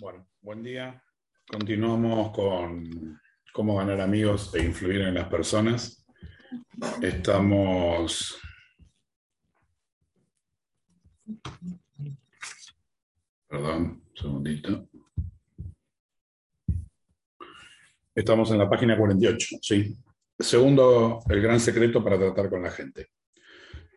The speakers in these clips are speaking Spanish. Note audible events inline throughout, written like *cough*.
Bueno, buen día. Continuamos con cómo ganar amigos e influir en las personas. Estamos... Perdón, un segundito. Estamos en la página 48, ¿sí? Segundo, el gran secreto para tratar con la gente.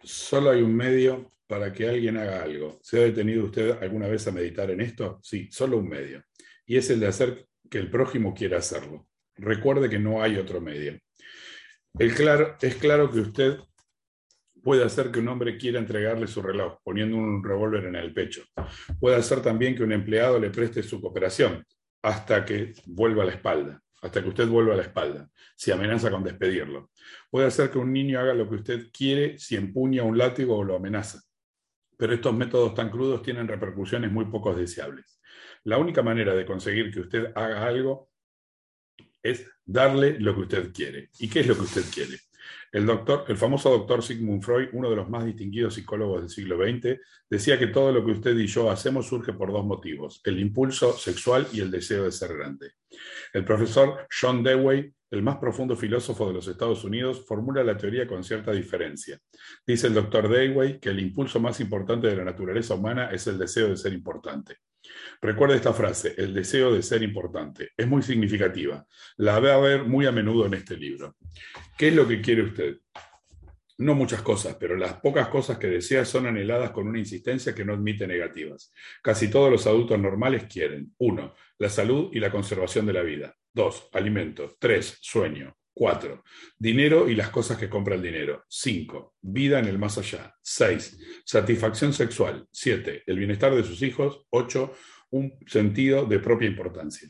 Solo hay un medio para que alguien haga algo. ¿Se ha detenido usted alguna vez a meditar en esto? Sí, solo un medio. Y es el de hacer que el prójimo quiera hacerlo. Recuerde que no hay otro medio. Es claro que usted puede hacer que un hombre quiera entregarle su reloj poniendo un revólver en el pecho. Puede hacer también que un empleado le preste su cooperación hasta que vuelva a la espalda, hasta que usted vuelva a la espalda, si amenaza con despedirlo. Puede hacer que un niño haga lo que usted quiere si empuña un látigo o lo amenaza. Pero estos métodos tan crudos tienen repercusiones muy poco deseables. La única manera de conseguir que usted haga algo es darle lo que usted quiere. ¿Y qué es lo que usted quiere? El, doctor, el famoso doctor Sigmund Freud, uno de los más distinguidos psicólogos del siglo XX, decía que todo lo que usted y yo hacemos surge por dos motivos, el impulso sexual y el deseo de ser grande. El profesor John Dewey, el más profundo filósofo de los Estados Unidos, formula la teoría con cierta diferencia. Dice el doctor Dewey que el impulso más importante de la naturaleza humana es el deseo de ser importante. Recuerde esta frase, el deseo de ser importante. Es muy significativa. La va a ver muy a menudo en este libro. ¿Qué es lo que quiere usted? No muchas cosas, pero las pocas cosas que desea son anheladas con una insistencia que no admite negativas. Casi todos los adultos normales quieren. Uno, la salud y la conservación de la vida. Dos, alimento. Tres, sueño. Cuatro, dinero y las cosas que compra el dinero. Cinco, vida en el más allá. Seis, satisfacción sexual. Siete, el bienestar de sus hijos. Ocho, un sentido de propia importancia.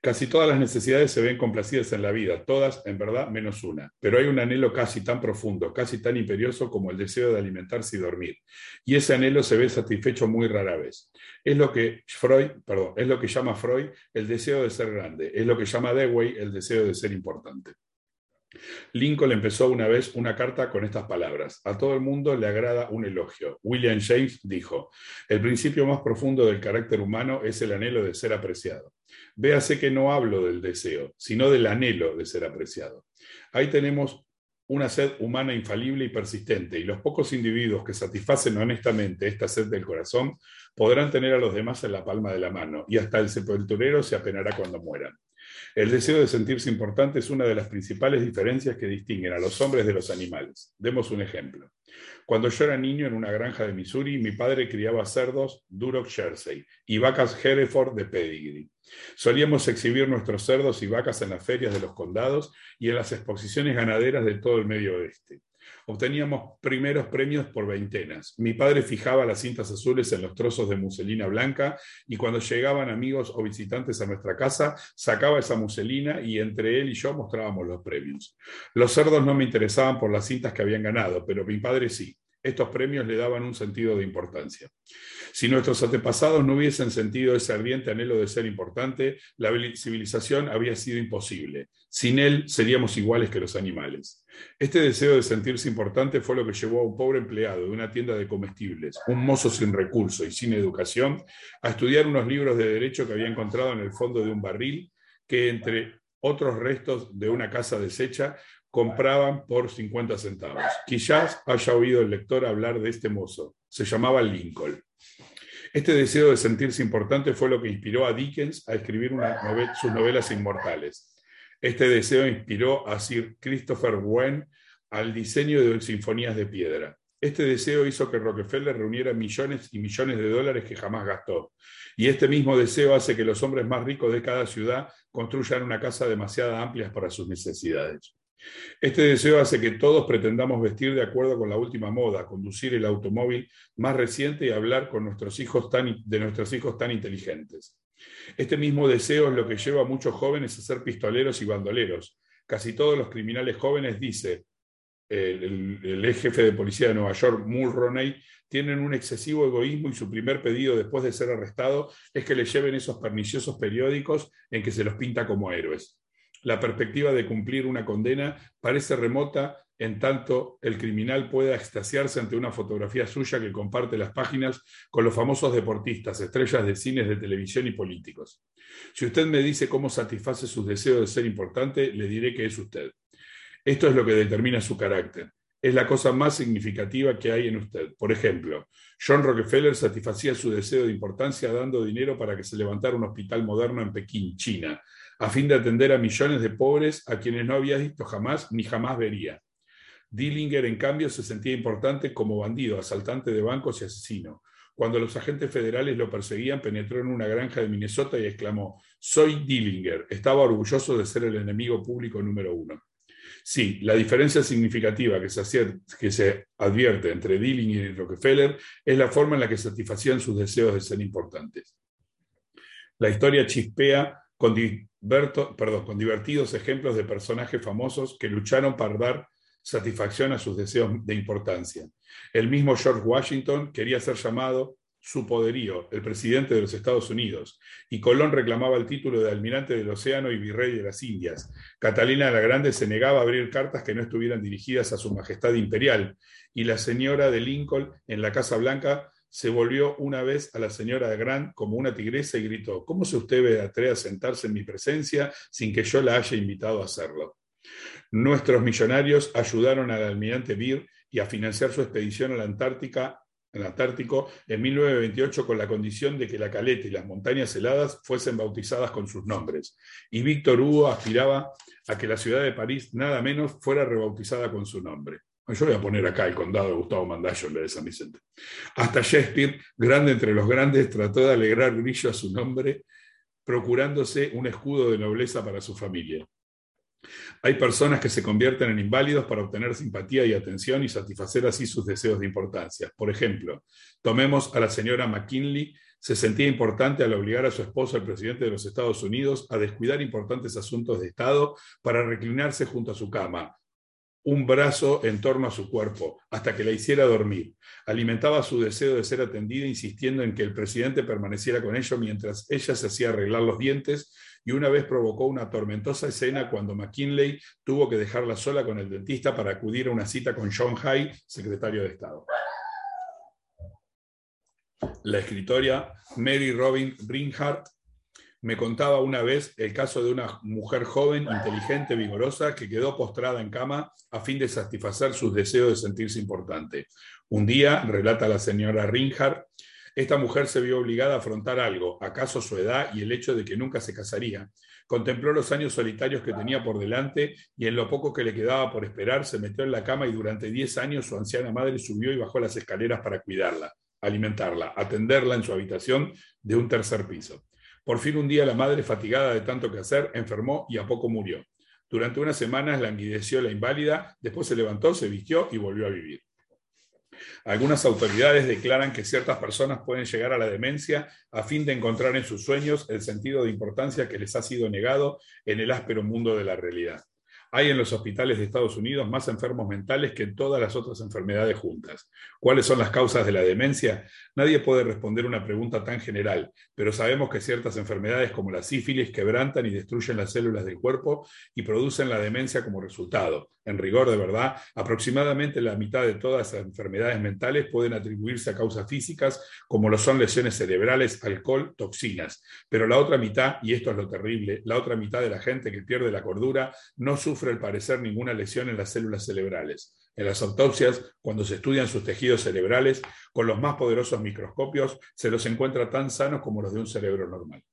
Casi todas las necesidades se ven complacidas en la vida, todas en verdad menos una, pero hay un anhelo casi tan profundo, casi tan imperioso como el deseo de alimentarse y dormir, y ese anhelo se ve satisfecho muy rara vez. Es lo que Freud, perdón, es lo que llama Freud el deseo de ser grande, es lo que llama Dewey el deseo de ser importante. Lincoln empezó una vez una carta con estas palabras. A todo el mundo le agrada un elogio. William James dijo, el principio más profundo del carácter humano es el anhelo de ser apreciado. Véase que no hablo del deseo, sino del anhelo de ser apreciado. Ahí tenemos una sed humana infalible y persistente, y los pocos individuos que satisfacen honestamente esta sed del corazón podrán tener a los demás en la palma de la mano, y hasta el sepulturero se apenará cuando mueran. El deseo de sentirse importante es una de las principales diferencias que distinguen a los hombres de los animales. Demos un ejemplo. Cuando yo era niño en una granja de Missouri, mi padre criaba cerdos Duroc Jersey y vacas Hereford de pedigree. Solíamos exhibir nuestros cerdos y vacas en las ferias de los condados y en las exposiciones ganaderas de todo el medio oeste. Obteníamos primeros premios por veintenas. Mi padre fijaba las cintas azules en los trozos de muselina blanca y cuando llegaban amigos o visitantes a nuestra casa, sacaba esa muselina y entre él y yo mostrábamos los premios. Los cerdos no me interesaban por las cintas que habían ganado, pero mi padre sí. Estos premios le daban un sentido de importancia. Si nuestros antepasados no hubiesen sentido ese ardiente anhelo de ser importante, la civilización habría sido imposible. Sin él seríamos iguales que los animales. Este deseo de sentirse importante fue lo que llevó a un pobre empleado de una tienda de comestibles, un mozo sin recursos y sin educación, a estudiar unos libros de derecho que había encontrado en el fondo de un barril que entre otros restos de una casa deshecha compraban por 50 centavos. Quizás haya oído el lector hablar de este mozo. Se llamaba Lincoln. Este deseo de sentirse importante fue lo que inspiró a Dickens a escribir sus novelas inmortales. Este deseo inspiró a Sir Christopher Wren al diseño de sinfonías de piedra. Este deseo hizo que Rockefeller reuniera millones y millones de dólares que jamás gastó. Y este mismo deseo hace que los hombres más ricos de cada ciudad construyan una casa demasiado amplia para sus necesidades. Este deseo hace que todos pretendamos vestir de acuerdo con la última moda, conducir el automóvil más reciente y hablar con nuestros hijos de nuestros hijos tan inteligentes. Este mismo deseo es lo que lleva a muchos jóvenes a ser pistoleros y bandoleros. Casi todos los criminales jóvenes, dice el, el, ex jefe de policía de Nueva York, Mulroney, tienen un excesivo egoísmo y su primer pedido después de ser arrestado es que le lleven esos perniciosos periódicos en que se los pinta como héroes la perspectiva de cumplir una condena parece remota en tanto el criminal pueda extasiarse ante una fotografía suya que comparte las páginas con los famosos deportistas, estrellas de cines, de televisión y políticos. Si usted me dice cómo satisface sus deseos de ser importante, le diré que es usted. Esto es lo que determina su carácter. Es la cosa más significativa que hay en usted. Por ejemplo, John Rockefeller satisfacía su deseo de importancia dando dinero para que se levantara un hospital moderno en Pekín, China, a fin de atender a millones de pobres a quienes no había visto jamás ni jamás vería. Dillinger, en cambio, se sentía importante como bandido, asaltante de bancos y asesino. Cuando los agentes federales lo perseguían, penetró en una granja de Minnesota y exclamó, soy Dillinger. Estaba orgulloso de ser el enemigo público número uno. Sí, la diferencia significativa que se, que se advierte entre Dillinger y Rockefeller es la forma en la que satisfacían sus deseos de ser importantes. La historia chispea con, perdón, con divertidos ejemplos de personajes famosos que lucharon para dar satisfacción a sus deseos de importancia. El mismo George Washington quería ser llamado su poderío, el presidente de los Estados Unidos, y Colón reclamaba el título de almirante del océano y virrey de las Indias. Catalina la Grande se negaba a abrir cartas que no estuvieran dirigidas a su majestad imperial, y la señora de Lincoln en la Casa Blanca se volvió una vez a la señora de Grant como una tigresa y gritó, ¿cómo se usted atreve a sentarse en mi presencia sin que yo la haya invitado a hacerlo? Nuestros millonarios ayudaron al almirante Beer y a financiar su expedición a la Antártica en Antártico en 1928 con la condición de que la caleta y las montañas heladas fuesen bautizadas con sus nombres. Y Víctor Hugo aspiraba a que la ciudad de París nada menos fuera rebautizada con su nombre. Yo voy a poner acá el condado de Gustavo Mandallo en de San Vicente. Hasta Shakespeare, grande entre los grandes, trató de alegrar brillo a su nombre, procurándose un escudo de nobleza para su familia. Hay personas que se convierten en inválidos para obtener simpatía y atención y satisfacer así sus deseos de importancia. Por ejemplo, tomemos a la señora McKinley, se sentía importante al obligar a su esposo, el presidente de los Estados Unidos, a descuidar importantes asuntos de Estado para reclinarse junto a su cama, un brazo en torno a su cuerpo, hasta que la hiciera dormir. Alimentaba su deseo de ser atendida, insistiendo en que el presidente permaneciera con ello mientras ella se hacía arreglar los dientes y una vez provocó una tormentosa escena cuando McKinley tuvo que dejarla sola con el dentista para acudir a una cita con John Hay, secretario de Estado. La escritora Mary Robin Ringhart me contaba una vez el caso de una mujer joven, inteligente, vigorosa, que quedó postrada en cama a fin de satisfacer sus deseos de sentirse importante. Un día, relata la señora Ringhart, esta mujer se vio obligada a afrontar algo, acaso su edad y el hecho de que nunca se casaría. Contempló los años solitarios que tenía por delante y en lo poco que le quedaba por esperar se metió en la cama y durante diez años su anciana madre subió y bajó las escaleras para cuidarla, alimentarla, atenderla en su habitación de un tercer piso. Por fin un día la madre, fatigada de tanto que hacer, enfermó y a poco murió. Durante unas semanas languideció la inválida, después se levantó, se vistió y volvió a vivir. Algunas autoridades declaran que ciertas personas pueden llegar a la demencia a fin de encontrar en sus sueños el sentido de importancia que les ha sido negado en el áspero mundo de la realidad. Hay en los hospitales de Estados Unidos más enfermos mentales que en todas las otras enfermedades juntas. ¿Cuáles son las causas de la demencia? Nadie puede responder una pregunta tan general, pero sabemos que ciertas enfermedades como la sífilis quebrantan y destruyen las células del cuerpo y producen la demencia como resultado. En rigor de verdad, aproximadamente la mitad de todas las enfermedades mentales pueden atribuirse a causas físicas, como lo son lesiones cerebrales, alcohol, toxinas. Pero la otra mitad, y esto es lo terrible, la otra mitad de la gente que pierde la cordura no sufre al parecer ninguna lesión en las células cerebrales. En las autopsias, cuando se estudian sus tejidos cerebrales, con los más poderosos microscopios, se los encuentra tan sanos como los de un cerebro normal.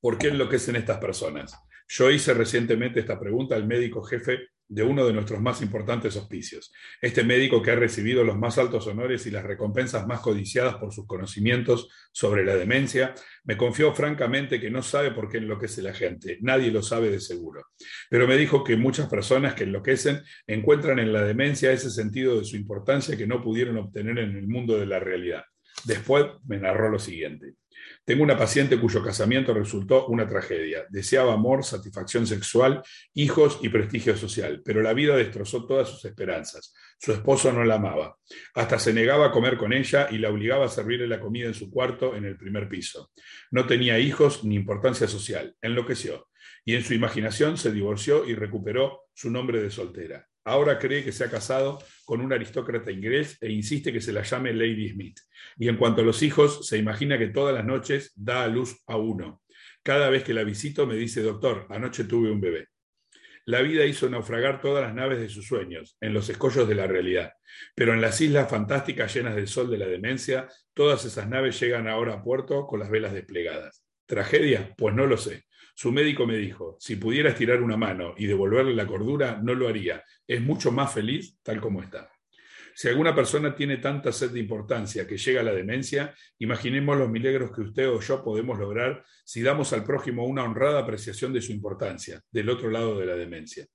¿Por qué enloquecen estas personas? Yo hice recientemente esta pregunta al médico jefe de uno de nuestros más importantes hospicios. Este médico que ha recibido los más altos honores y las recompensas más codiciadas por sus conocimientos sobre la demencia, me confió francamente que no sabe por qué enloquece la gente. Nadie lo sabe de seguro. Pero me dijo que muchas personas que enloquecen encuentran en la demencia ese sentido de su importancia que no pudieron obtener en el mundo de la realidad. Después me narró lo siguiente. Tengo una paciente cuyo casamiento resultó una tragedia. Deseaba amor, satisfacción sexual, hijos y prestigio social, pero la vida destrozó todas sus esperanzas. Su esposo no la amaba. Hasta se negaba a comer con ella y la obligaba a servirle la comida en su cuarto en el primer piso. No tenía hijos ni importancia social. Enloqueció. y en su imaginación se divorció y recuperó su nombre de soltera. Ahora cree que se ha casado con un aristócrata inglés e insiste que se la llame Lady Smith. Y en cuanto a los hijos, se imagina que todas las noches da a luz a uno. Cada vez que la visito me dice, doctor, anoche tuve un bebé. La vida hizo naufragar todas las naves de sus sueños, en los escollos de la realidad. Pero en las islas fantásticas llenas del sol de la demencia, todas esas naves llegan ahora a puerto con las velas desplegadas. ¿Tragedia? Pues no lo sé. Su médico me dijo, si pudiera estirar una mano y devolverle la cordura, no lo haría. Es mucho más feliz tal como está. Si alguna persona tiene tanta sed de importancia que llega a la demencia, imaginemos los milagros que usted o yo podemos lograr si damos al prójimo una honrada apreciación de su importancia, del otro lado de la demencia.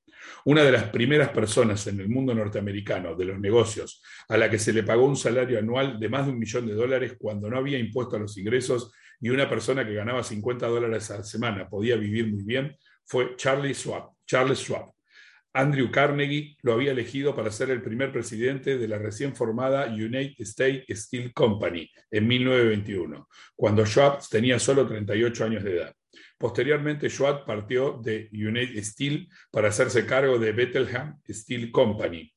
Una de las primeras personas en el mundo norteamericano de los negocios a la que se le pagó un salario anual de más de un millón de dólares cuando no había impuesto a los ingresos y una persona que ganaba 50 dólares a la semana podía vivir muy bien fue Charlie Schwab. Charles Schwab. Andrew Carnegie lo había elegido para ser el primer presidente de la recién formada United States Steel Company en 1921, cuando Schwab tenía solo 38 años de edad. Posteriormente, Schwab partió de United Steel para hacerse cargo de Bethlehem Steel Company,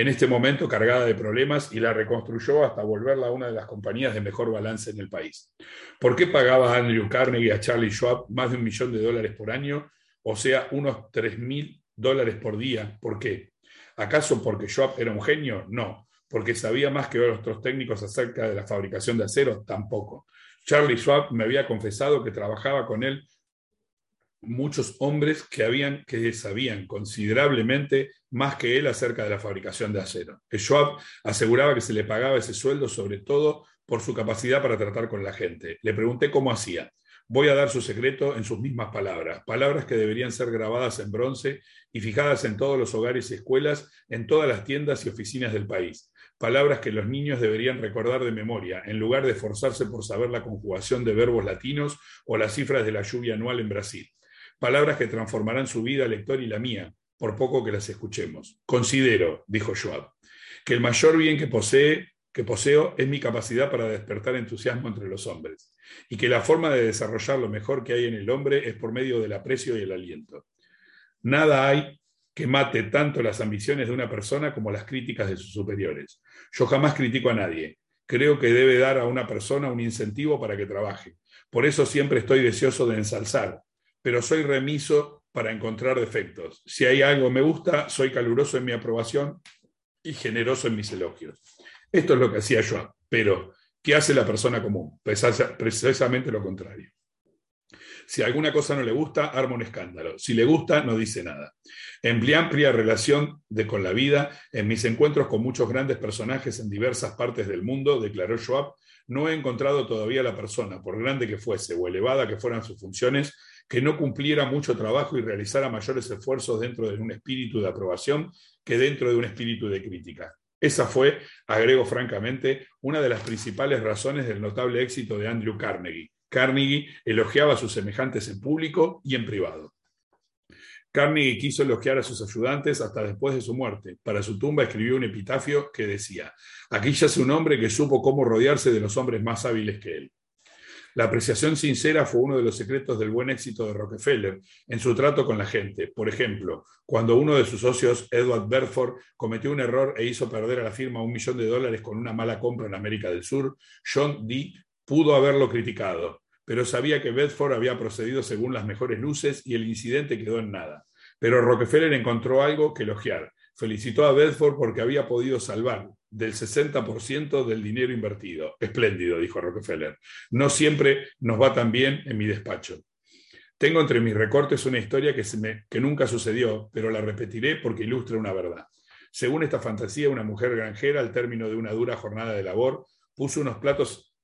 en este momento cargada de problemas y la reconstruyó hasta volverla una de las compañías de mejor balance en el país. ¿Por qué pagaba Andrew Carnegie a Charlie Schwab más de un millón de dólares por año, o sea, unos 3 mil dólares por día. ¿Por qué? ¿Acaso porque Schwab era un genio? No. ¿Porque sabía más que otros técnicos acerca de la fabricación de acero? Tampoco. Charlie Schwab me había confesado que trabajaba con él muchos hombres que, habían, que sabían considerablemente más que él acerca de la fabricación de acero. Schwab aseguraba que se le pagaba ese sueldo sobre todo por su capacidad para tratar con la gente. Le pregunté cómo hacía. Voy a dar su secreto en sus mismas palabras, palabras que deberían ser grabadas en bronce y fijadas en todos los hogares y escuelas, en todas las tiendas y oficinas del país. Palabras que los niños deberían recordar de memoria, en lugar de esforzarse por saber la conjugación de verbos latinos o las cifras de la lluvia anual en Brasil. Palabras que transformarán su vida, lector, y la mía, por poco que las escuchemos. Considero, dijo Schwab, que el mayor bien que poseo es mi capacidad para despertar entusiasmo entre los hombres, y que la forma de desarrollar lo mejor que hay en el hombre es por medio del aprecio y el aliento. Nada hay que mate tanto las ambiciones de una persona como las críticas de sus superiores. Yo jamás critico a nadie. Creo que debe dar a una persona un incentivo para que trabaje. Por eso siempre estoy deseoso de ensalzar, pero soy remiso para encontrar defectos. Si hay algo que me gusta, soy caluroso en mi aprobación y generoso en mis elogios. Esto es lo que hacía yo, pero ¿qué hace la persona común? Precisamente lo contrario. Si alguna cosa no le gusta, arma un escándalo. Si le gusta, no dice nada. En mi amplia relación con la vida, en mis encuentros con muchos grandes personajes en diversas partes del mundo, declaró Schwab, no he encontrado todavía la persona, por grande que fuese o elevada que fueran sus funciones, que no cumpliera mucho trabajo y realizara mayores esfuerzos dentro de un espíritu de aprobación que dentro de un espíritu de crítica. Esa fue, agrego francamente, una de las principales razones del notable éxito de Andrew Carnegie. Carnegie elogiaba a sus semejantes en público y en privado. Carnegie quiso elogiar a sus ayudantes hasta después de su muerte. Para su tumba escribió un epitafio que decía, aquí yace un hombre que supo cómo rodearse de los hombres más hábiles que él. La apreciación sincera fue uno de los secretos del buen éxito de Rockefeller en su trato con la gente. Por ejemplo, cuando uno de sus socios, Edward Berford, cometió un error e hizo perder a la firma un millón de dólares con una mala compra en América del Sur, John Dee pudo haberlo criticado, pero sabía que Bedford había procedido según las mejores luces y el incidente quedó en nada. Pero Rockefeller encontró algo que elogiar. Felicitó a Bedford porque había podido salvar del 60% del dinero invertido. Espléndido, dijo Rockefeller. No siempre nos va tan bien en mi despacho. Tengo entre mis recortes una historia que, nunca sucedió, pero la repetiré porque ilustra una verdad. Según esta fantasía, una mujer granjera, al término de una dura jornada de labor, puso unos platos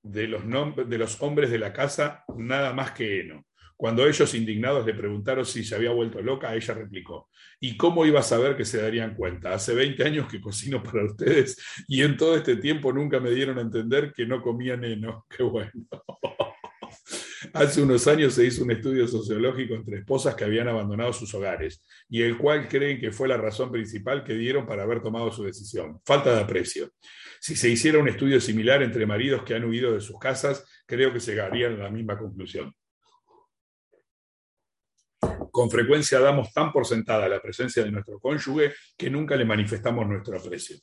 de los, de los hombres de la casa nada más que heno. Cuando ellos indignados le preguntaron si se había vuelto loca, ella replicó, ¿y cómo iba a saber que se darían cuenta? Hace 20 años que cocino para ustedes y en todo este tiempo nunca me dieron a entender que no comían heno. *laughs* Qué bueno. *laughs* Hace unos años se hizo un estudio sociológico entre esposas que habían abandonado sus hogares y el cual creen que fue la razón principal que dieron para haber tomado su decisión. Falta de aprecio. Si se hiciera un estudio similar entre maridos que han huido de sus casas, creo que llegarían a la misma conclusión. Con frecuencia damos tan por sentada la presencia de nuestro cónyuge que nunca le manifestamos nuestro aprecio.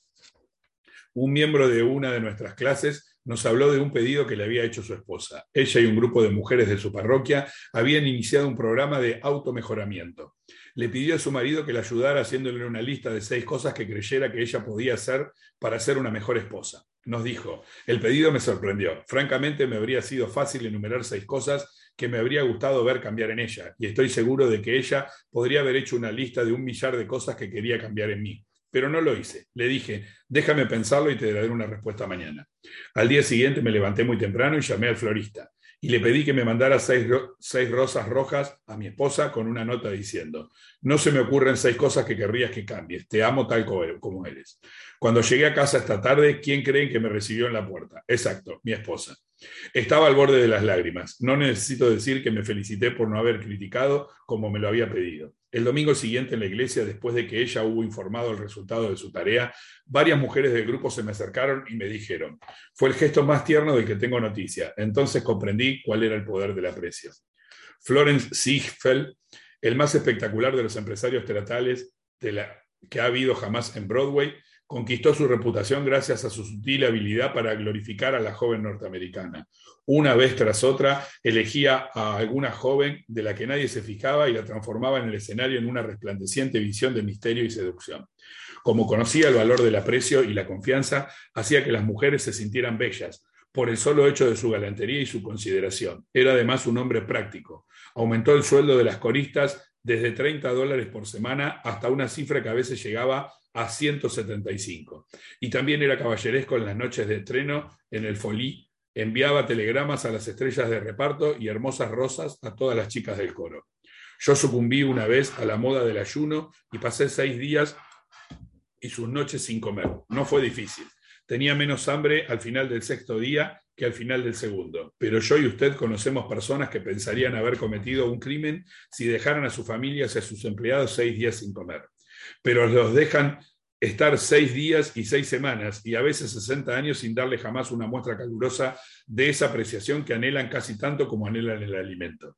Un miembro de una de nuestras clases nos habló de un pedido que le había hecho su esposa. Ella y un grupo de mujeres de su parroquia habían iniciado un programa de automejoramiento. Le pidió a su marido que le ayudara haciéndole una lista de seis cosas que creyera que ella podía hacer para ser una mejor esposa. Nos dijo, el pedido me sorprendió. Francamente me habría sido fácil enumerar seis cosas que me habría gustado ver cambiar en ella, y estoy seguro de que ella podría haber hecho una lista de un millar de cosas que quería cambiar en mí. Pero no lo hice. Le dije, déjame pensarlo y te daré una respuesta mañana. Al día siguiente me levanté muy temprano y llamé al florista y le pedí que me mandara seis, seis, rosas rojas a mi esposa con una nota diciendo, no se me ocurren seis cosas que querrías que cambies, te amo tal como eres. Cuando llegué a casa esta tarde, ¿quién creen que me recibió en la puerta? Exacto, mi esposa. Estaba al borde de las lágrimas. No necesito decir que me felicité por no haber criticado como me lo había pedido. El domingo siguiente en la iglesia, después de que ella hubo informado el resultado de su tarea, varias mujeres del grupo se me acercaron y me dijeron, fue el gesto más tierno del que tengo noticia. Entonces comprendí cuál era el poder del aprecio. Florence Ziegfeld, el más espectacular de los empresarios teatrales de la, que ha habido jamás en Broadway, conquistó su reputación gracias a su sutil habilidad para glorificar a la joven norteamericana. Una vez tras otra, elegía a alguna joven de la que nadie se fijaba y la transformaba en el escenario en una resplandeciente visión de misterio y seducción. Como conocía el valor del aprecio y la confianza, hacía que las mujeres se sintieran bellas, por el solo hecho de su galantería y su consideración. Era además un hombre práctico. Aumentó el sueldo de las coristas desde 30 dólares por semana hasta una cifra que a veces llegaba a 175. Y también era caballeresco en las noches de estreno en el Folí. Enviaba telegramas a las estrellas de reparto y hermosas rosas a todas las chicas del coro. Yo sucumbí una vez a la moda del ayuno y pasé seis días y sus noches sin comer. No fue difícil. Tenía menos hambre al final del sexto día que al final del segundo. Pero yo y usted conocemos personas que pensarían haber cometido un crimen si dejaran a sus familias y a sus empleados seis días sin comer pero los dejan estar seis días y seis semanas y a veces 60 años sin darle jamás una muestra calurosa de esa apreciación que anhelan casi tanto como anhelan el alimento.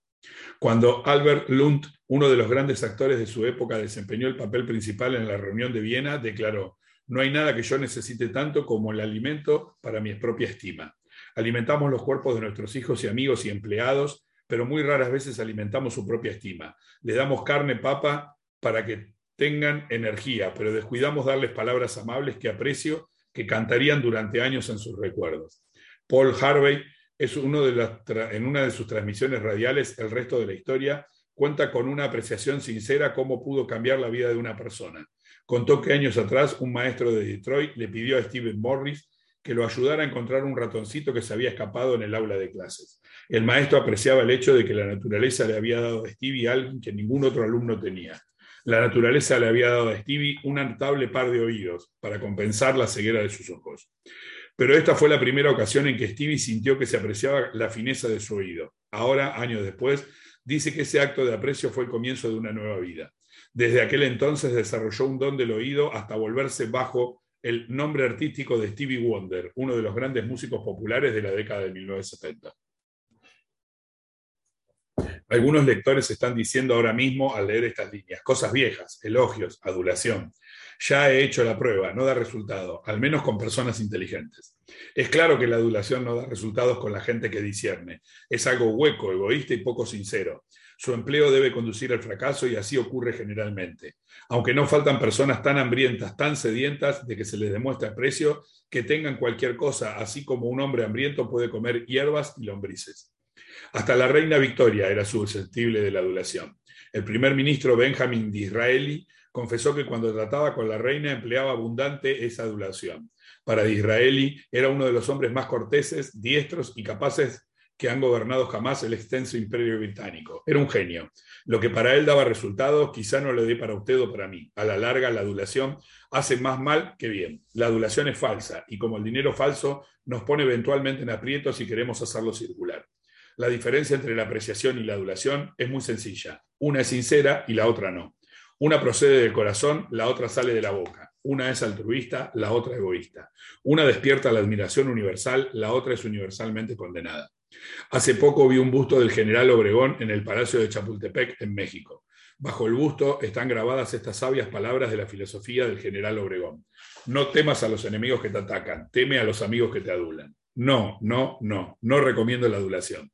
Cuando Albert Lund, uno de los grandes actores de su época, desempeñó el papel principal en la reunión de Viena, declaró, no hay nada que yo necesite tanto como el alimento para mi propia estima. Alimentamos los cuerpos de nuestros hijos y amigos y empleados, pero muy raras veces alimentamos su propia estima. Le damos carne, papa, para que tengan energía, pero descuidamos darles palabras amables que aprecio, que cantarían durante años en sus recuerdos. Paul Harvey es uno de en una de sus transmisiones radiales, El resto de la historia, cuenta con una apreciación sincera cómo pudo cambiar la vida de una persona. Contó que años atrás un maestro de Detroit le pidió a Stephen Morris que lo ayudara a encontrar un ratoncito que se había escapado en el aula de clases. El maestro apreciaba el hecho de que la naturaleza le había dado a Stevie algo que ningún otro alumno tenía. La naturaleza le había dado a Stevie un notable par de oídos para compensar la ceguera de sus ojos. Pero esta fue la primera ocasión en que Stevie sintió que se apreciaba la fineza de su oído. Ahora, años después, dice que ese acto de aprecio fue el comienzo de una nueva vida. Desde aquel entonces desarrolló un don del oído hasta volverse bajo el nombre artístico de Stevie Wonder, uno de los grandes músicos populares de la década de 1970. Algunos lectores están diciendo ahora mismo al leer estas líneas, cosas viejas, elogios, adulación. Ya he hecho la prueba, no da resultado, al menos con personas inteligentes. Es claro que la adulación no da resultados con la gente que discierne. Es algo hueco, egoísta y poco sincero. Su empleo debe conducir al fracaso y así ocurre generalmente. Aunque no faltan personas tan hambrientas, tan sedientas de que se les demuestre aprecio, que tengan cualquier cosa, así como un hombre hambriento puede comer hierbas y lombrices. Hasta la reina Victoria era susceptible de la adulación. El primer ministro Benjamin Disraeli confesó que cuando trataba con la reina empleaba abundante esa adulación. Para Disraeli era uno de los hombres más corteses, diestros y capaces que han gobernado jamás el extenso imperio británico. Era un genio. Lo que para él daba resultados, quizá no lo dé para usted o para mí. A la larga, la adulación hace más mal que bien. La adulación es falsa y como el dinero falso nos pone eventualmente en aprietos si queremos hacerlo circular. La diferencia entre la apreciación y la adulación es muy sencilla. Una es sincera y la otra no. Una procede del corazón, la otra sale de la boca. Una es altruista, la otra egoísta. Una despierta la admiración universal, la otra es universalmente condenada. Hace poco vi un busto del general Obregón en el Palacio de Chapultepec, en México. Bajo el busto están grabadas estas sabias palabras de la filosofía del general Obregón. No temas a los enemigos que te atacan, teme a los amigos que te adulan. No, no, no, no recomiendo la adulación.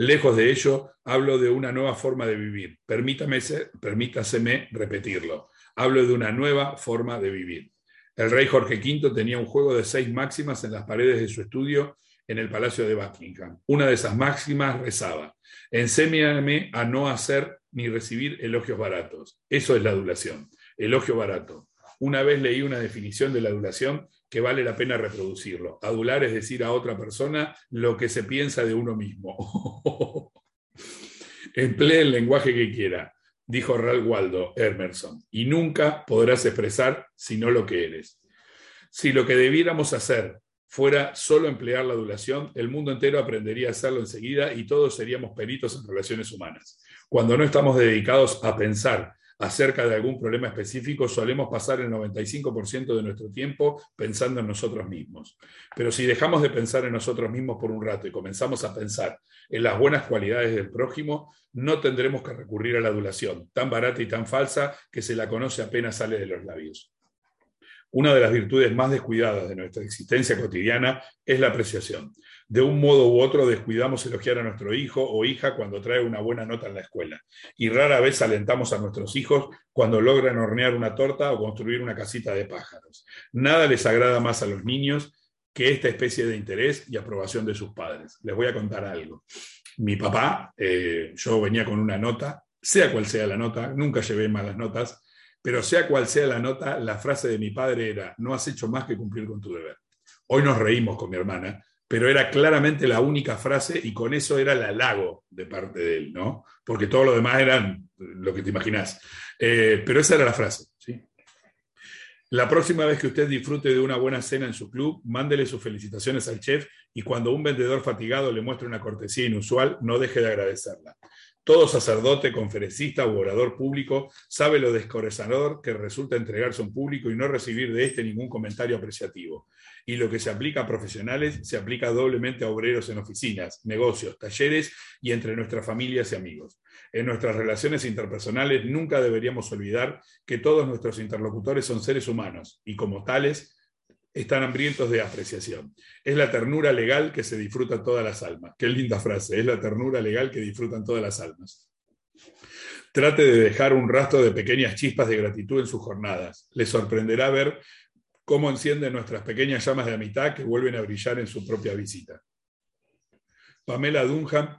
Lejos de ello, hablo de una nueva forma de vivir. Permítame, permítaseme repetirlo. Hablo de una nueva forma de vivir. El rey Jorge V tenía un juego de seis máximas en las paredes de su estudio en el Palacio de Buckingham. Una de esas máximas rezaba, enséñame a no hacer ni recibir elogios baratos. Eso es la adulación, elogio barato. Una vez leí una definición de la adulación que vale la pena reproducirlo. Adular es decir a otra persona lo que se piensa de uno mismo. *laughs* Emplee el lenguaje que quiera, dijo Ralph Waldo Emerson, y nunca podrás expresar sino lo que eres. Si lo que debiéramos hacer fuera solo emplear la adulación, el mundo entero aprendería a hacerlo enseguida y todos seríamos peritos en relaciones humanas. Cuando no estamos dedicados a pensar acerca de algún problema específico, solemos pasar el 95% de nuestro tiempo pensando en nosotros mismos. Pero si dejamos de pensar en nosotros mismos por un rato y comenzamos a pensar en las buenas cualidades del prójimo, no tendremos que recurrir a la adulación, tan barata y tan falsa que se la conoce apenas sale de los labios. Una de las virtudes más descuidadas de nuestra existencia cotidiana es la apreciación. De un modo u otro descuidamos elogiar a nuestro hijo o hija cuando trae una buena nota en la escuela. Y rara vez alentamos a nuestros hijos cuando logran hornear una torta o construir una casita de pájaros. Nada les agrada más a los niños que esta especie de interés y aprobación de sus padres. Les voy a contar algo. Mi papá, eh, yo venía con una nota, sea cual sea la nota, nunca llevé malas notas, pero sea cual sea la nota, la frase de mi padre era, no has hecho más que cumplir con tu deber. Hoy nos reímos con mi hermana, pero era claramente la única frase y con eso era el halago de parte de él, ¿no? Porque todo lo demás eran lo que te imaginas. Eh, pero esa era la frase, ¿sí? La próxima vez que usted disfrute de una buena cena en su club, mándele sus felicitaciones al chef y cuando un vendedor fatigado le muestre una cortesía inusual, no deje de agradecerla. Todo sacerdote, conferencista u orador público sabe lo descorezador que resulta entregarse a un público y no recibir de éste ningún comentario apreciativo. Y lo que se aplica a profesionales se aplica doblemente a obreros en oficinas, negocios, talleres y entre nuestras familias y amigos. En nuestras relaciones interpersonales nunca deberíamos olvidar que todos nuestros interlocutores son seres humanos y como tales están hambrientos de apreciación. Es la ternura legal que se disfruta todas las almas. Qué linda frase, es la ternura legal que disfrutan todas las almas. Trate de dejar un rastro de pequeñas chispas de gratitud en sus jornadas. Le sorprenderá ver cómo encienden nuestras pequeñas llamas de amistad que vuelven a brillar en su propia visita. Pamela Dunham,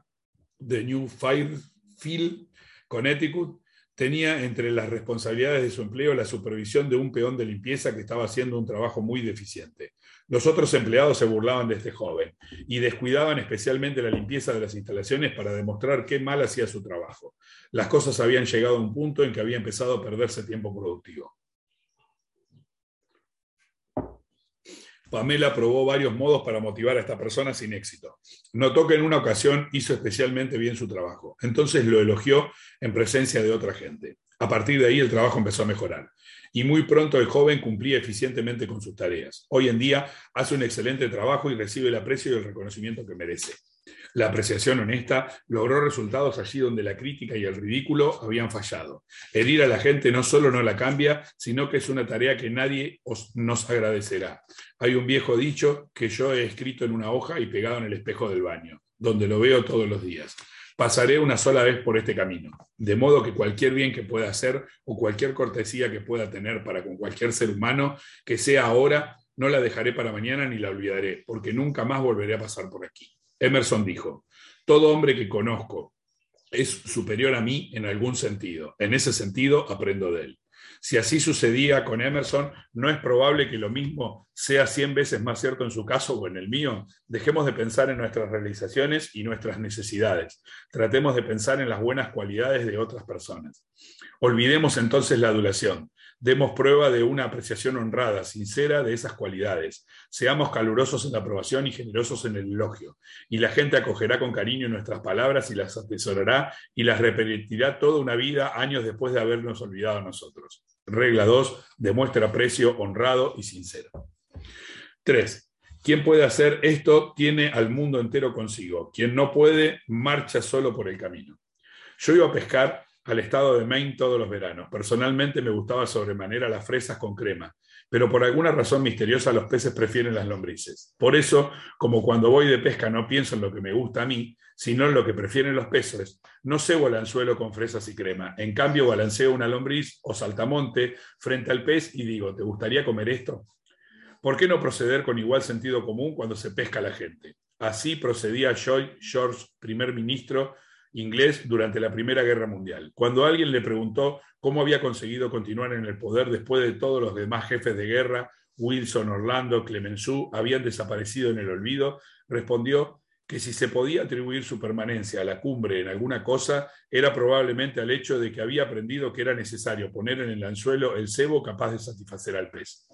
de New Fairfield, Connecticut, tenía entre las responsabilidades de su empleo la supervisión de un peón de limpieza que estaba haciendo un trabajo muy deficiente. Los otros empleados se burlaban de este joven y descuidaban especialmente la limpieza de las instalaciones para demostrar qué mal hacía su trabajo. Las cosas habían llegado a un punto en que había empezado a perderse tiempo productivo. Pamela probó varios modos para motivar a esta persona sin éxito. Notó que en una ocasión hizo especialmente bien su trabajo. Entonces lo elogió en presencia de otra gente. A partir de ahí el trabajo empezó a mejorar. Y muy pronto el joven cumplía eficientemente con sus tareas. Hoy en día hace un excelente trabajo y recibe el aprecio y el reconocimiento que merece. La apreciación honesta logró resultados allí donde la crítica y el ridículo habían fallado. Herir a la gente no solo no la cambia, sino que es una tarea que nadie nos agradecerá. Hay un viejo dicho que yo he escrito en una hoja y pegado en el espejo del baño, donde lo veo todos los días. Pasaré una sola vez por este camino, de modo que cualquier bien que pueda hacer o cualquier cortesía que pueda tener para con cualquier ser humano, que sea ahora, no la dejaré para mañana ni la olvidaré, porque nunca más volveré a pasar por aquí. Emerson dijo, todo hombre que conozco es superior a mí en algún sentido. En ese sentido, aprendo de él. Si así sucedía con Emerson, ¿no es probable que lo mismo sea cien veces más cierto en su caso o en el mío? Dejemos de pensar en nuestras realizaciones y nuestras necesidades. Tratemos de pensar en las buenas cualidades de otras personas. Olvidemos entonces la adulación. Demos prueba de una apreciación honrada, sincera de esas cualidades. Seamos calurosos en la aprobación y generosos en el elogio. Y la gente acogerá con cariño nuestras palabras y las atesorará y las repetirá toda una vida años después de habernos olvidado a nosotros. Regla 2. Demuestra aprecio honrado y sincero. 3. Quien puede hacer esto tiene al mundo entero consigo. Quien no puede, marcha solo por el camino. Yo iba a pescar al estado de Maine todos los veranos. Personalmente me gustaba sobremanera las fresas con crema, pero por alguna razón misteriosa los peces prefieren las lombrices. Por eso, como cuando voy de pesca no pienso en lo que me gusta a mí, sino en lo que prefieren los peces, no cebo el con fresas y crema. En cambio, balanceo una lombriz o saltamonte frente al pez y digo, ¿te gustaría comer esto? ¿Por qué no proceder con igual sentido común cuando se pesca a la gente? Así procedía George, primer ministro inglés durante la Primera Guerra Mundial. Cuando alguien le preguntó cómo había conseguido continuar en el poder después de todos los demás jefes de guerra, Wilson, Orlando, Clemenceau, habían desaparecido en el olvido, respondió que si se podía atribuir su permanencia a la cumbre en alguna cosa, era probablemente al hecho de que había aprendido que era necesario poner en el anzuelo el cebo capaz de satisfacer al pez.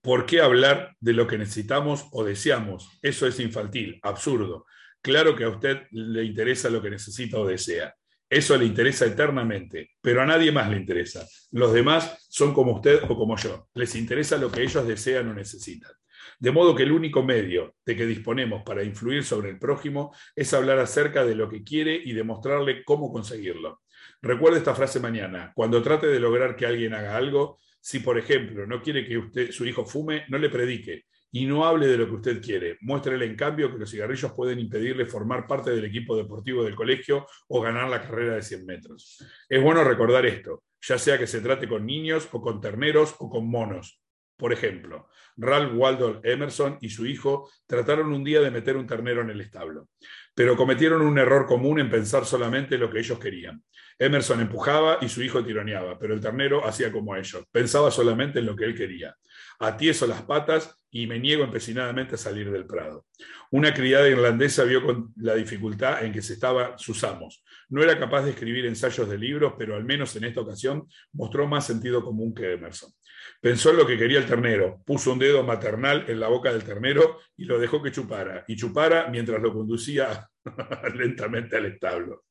¿Por qué hablar de lo que necesitamos o deseamos? Eso es infantil, absurdo. Claro que a usted le interesa lo que necesita o desea. Eso le interesa eternamente, pero a nadie más le interesa. Los demás son como usted o como yo. Les interesa lo que ellos desean o necesitan. De modo que el único medio de que disponemos para influir sobre el prójimo es hablar acerca de lo que quiere y demostrarle cómo conseguirlo. Recuerde esta frase mañana. Cuando trate de lograr que alguien haga algo, si por ejemplo no quiere que usted, su hijo fume, no le predique, y no hable de lo que usted quiere. Muéstrele en cambio que los cigarrillos pueden impedirle formar parte del equipo deportivo del colegio o ganar la carrera de 100 metros. Es bueno recordar esto, ya sea que se trate con niños o con terneros o con monos. Por ejemplo, Ralph Waldo Emerson y su hijo trataron un día de meter un ternero en el establo, pero cometieron un error común en pensar solamente lo que ellos querían. Emerson empujaba y su hijo tironeaba, pero el ternero hacía como ellos, pensaba solamente en lo que él quería atieso las patas y me niego empecinadamente a salir del prado. Una criada irlandesa vio con la dificultad en que se estaba sus amos. No era capaz de escribir ensayos de libros, pero al menos en esta ocasión mostró más sentido común que Emerson. Pensó en lo que quería el ternero, puso un dedo maternal en la boca del ternero y lo dejó que chupara, y chupara mientras lo conducía *laughs* lentamente al establo.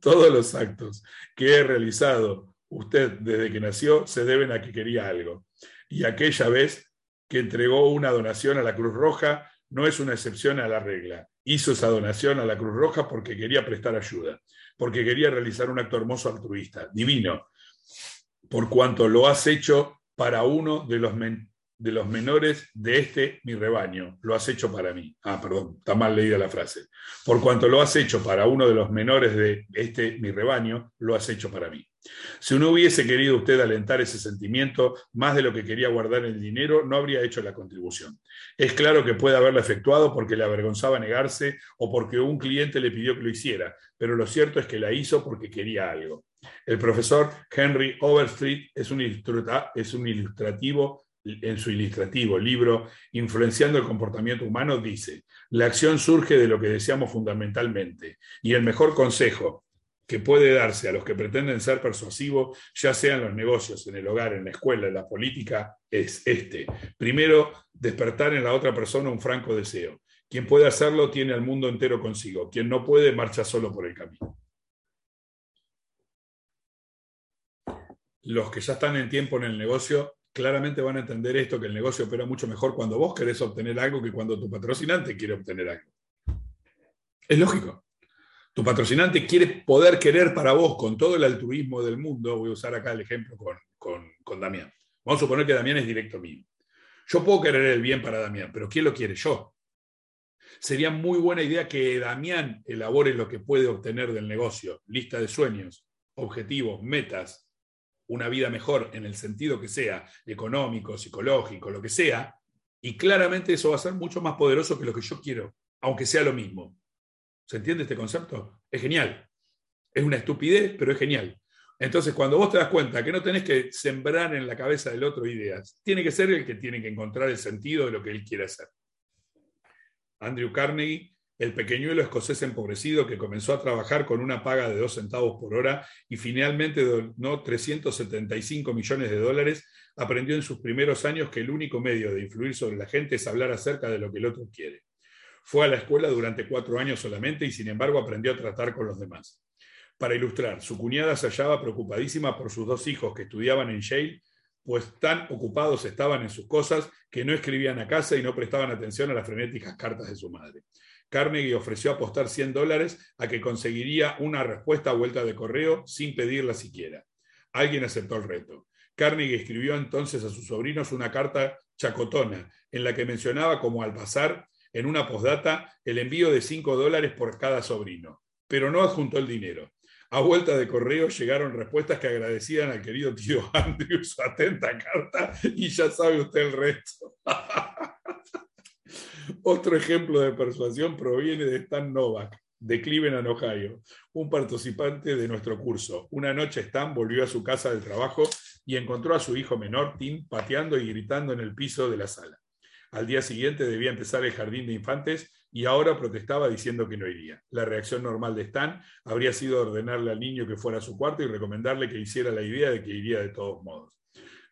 Todos los actos que he realizado usted desde que nació se deben a que quería algo y aquella vez que entregó una donación a la Cruz Roja no es una excepción a la regla. Hizo esa donación a la Cruz Roja porque quería prestar ayuda, porque quería realizar un acto hermoso altruista, divino, por cuanto lo has hecho para uno de los, de los menores de este mi rebaño, lo has hecho para mí. Ah, perdón, está mal leída la frase. Por cuanto lo has hecho para uno de los menores de este mi rebaño, lo has hecho para mí. Si no hubiese querido usted alentar ese sentimiento más de lo que quería guardar el dinero, no habría hecho la contribución. Es claro que puede haberla efectuado porque le avergonzaba negarse o porque un cliente le pidió que lo hiciera, pero lo cierto es que la hizo porque quería algo. El profesor Henry Overstreet es un, ilustrativo en su ilustrativo libro Influenciando el comportamiento humano, dice, la acción surge de lo que deseamos fundamentalmente y el mejor consejo que puede darse a los que pretenden ser persuasivos, ya sea en los negocios, en el hogar, en la escuela, en la política, es este. Primero, despertar en la otra persona un franco deseo. Quien puede hacerlo tiene al mundo entero consigo. Quien no puede, marcha solo por el camino. Los que ya están en tiempo en el negocio claramente van a entender esto, que el negocio opera mucho mejor cuando vos querés obtener algo que cuando tu patrocinante quiere obtener algo. Es lógico. Tu patrocinante quiere poder querer para vos con todo el altruismo del mundo. Voy a usar acá el ejemplo con, con, Damián. Vamos a suponer que Damián es directo mío. Yo puedo querer el bien para Damián, pero ¿quién lo quiere? Yo. Sería muy buena idea que Damián elabore lo que puede obtener del negocio, lista de sueños, objetivos, metas, una vida mejor en el sentido que sea, económico, psicológico, lo que sea, y claramente eso va a ser mucho más poderoso que lo que yo quiero, aunque sea lo mismo. ¿Se entiende este concepto? Es genial. Es una estupidez, pero es genial. Entonces, cuando vos te das cuenta que no tenés que sembrar en la cabeza del otro ideas, tiene que ser el que tiene que encontrar el sentido de lo que él quiere hacer. Andrew Carnegie, el pequeñuelo escocés empobrecido que comenzó a trabajar con una paga de dos centavos por hora y finalmente donó 375 millones de dólares, aprendió en sus primeros años que el único medio de influir sobre la gente es hablar acerca de lo que el otro quiere. Fue a la escuela durante cuatro años solamente y sin embargo aprendió a tratar con los demás. Para ilustrar, su cuñada se hallaba preocupadísima por sus dos hijos que estudiaban en Yale, pues tan ocupados estaban en sus cosas que no escribían a casa y no prestaban atención a las frenéticas cartas de su madre. Carnegie ofreció apostar 100 dólares a que conseguiría una respuesta a vuelta de correo sin pedirla siquiera. Alguien aceptó el reto. Carnegie escribió entonces a sus sobrinos una carta chacotona en la que mencionaba como al pasar en una postdata el envío de 5 dólares por cada sobrino, pero no adjuntó el dinero. A vuelta de correo llegaron respuestas que agradecían al querido tío *laughs* Andrew su atenta carta y ya sabe usted el resto. *laughs* Otro ejemplo de persuasión proviene de Stan Novak, de Cleveland, Ohio, un participante de nuestro curso. Una noche Stan volvió a su casa del trabajo y encontró a su hijo menor, Tim, pateando y gritando en el piso de la sala. Al día siguiente debía empezar el jardín de infantes y ahora protestaba diciendo que no iría. La reacción normal de Stan habría sido ordenarle al niño que fuera a su cuarto y recomendarle que hiciera la idea de que iría de todos modos.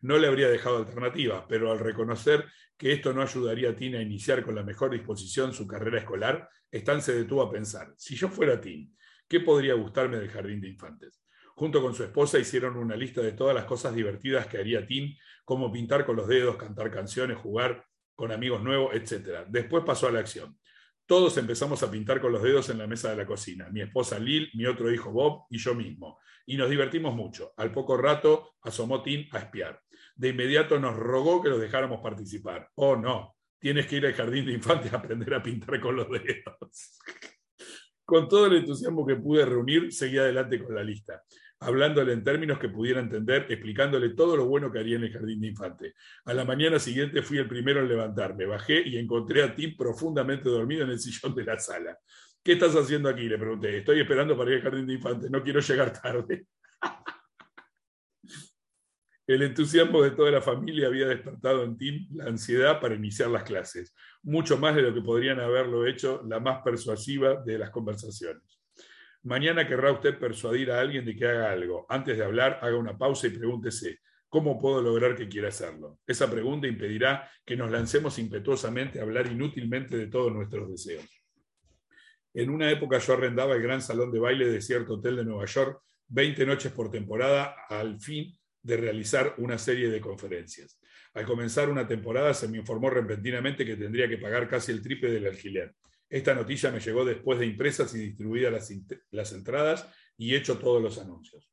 No le habría dejado alternativa, pero al reconocer que esto no ayudaría a Tim a iniciar con la mejor disposición su carrera escolar, Stan se detuvo a pensar, si yo fuera Tim, ¿qué podría gustarme del jardín de infantes? Junto con su esposa hicieron una lista de todas las cosas divertidas que haría Tim, como pintar con los dedos, cantar canciones, jugar con amigos nuevos, etc. Después pasó a la acción. Todos empezamos a pintar con los dedos en la mesa de la cocina, mi esposa Lil, mi otro hijo Bob y yo mismo. Y nos divertimos mucho. Al poco rato asomó Tim a espiar. De inmediato nos rogó que los dejáramos participar. Oh, no, tienes que ir al jardín de infantes a aprender a pintar con los dedos. *laughs* con todo el entusiasmo que pude reunir, seguí adelante con la lista hablándole en términos que pudiera entender, explicándole todo lo bueno que haría en el jardín de infante. A la mañana siguiente fui el primero en levantarme, bajé y encontré a Tim profundamente dormido en el sillón de la sala. ¿Qué estás haciendo aquí? Le pregunté. Estoy esperando para ir al jardín de infante, no quiero llegar tarde. *laughs* El entusiasmo de toda la familia había despertado en Tim la ansiedad para iniciar las clases, mucho más de lo que podrían haberlo hecho la más persuasiva de las conversaciones. Mañana querrá usted persuadir a alguien de que haga algo. Antes de hablar, haga una pausa y pregúntese, ¿cómo puedo lograr que quiera hacerlo? Esa pregunta impedirá que nos lancemos impetuosamente a hablar inútilmente de todos nuestros deseos. En una época yo arrendaba el gran salón de baile de cierto hotel de Nueva York 20 noches por temporada al fin de realizar una serie de conferencias. Al comenzar una temporada se me informó repentinamente que tendría que pagar casi el triple del alquiler. Esta noticia me llegó después de impresas y distribuidas las, entradas y hecho todos los anuncios.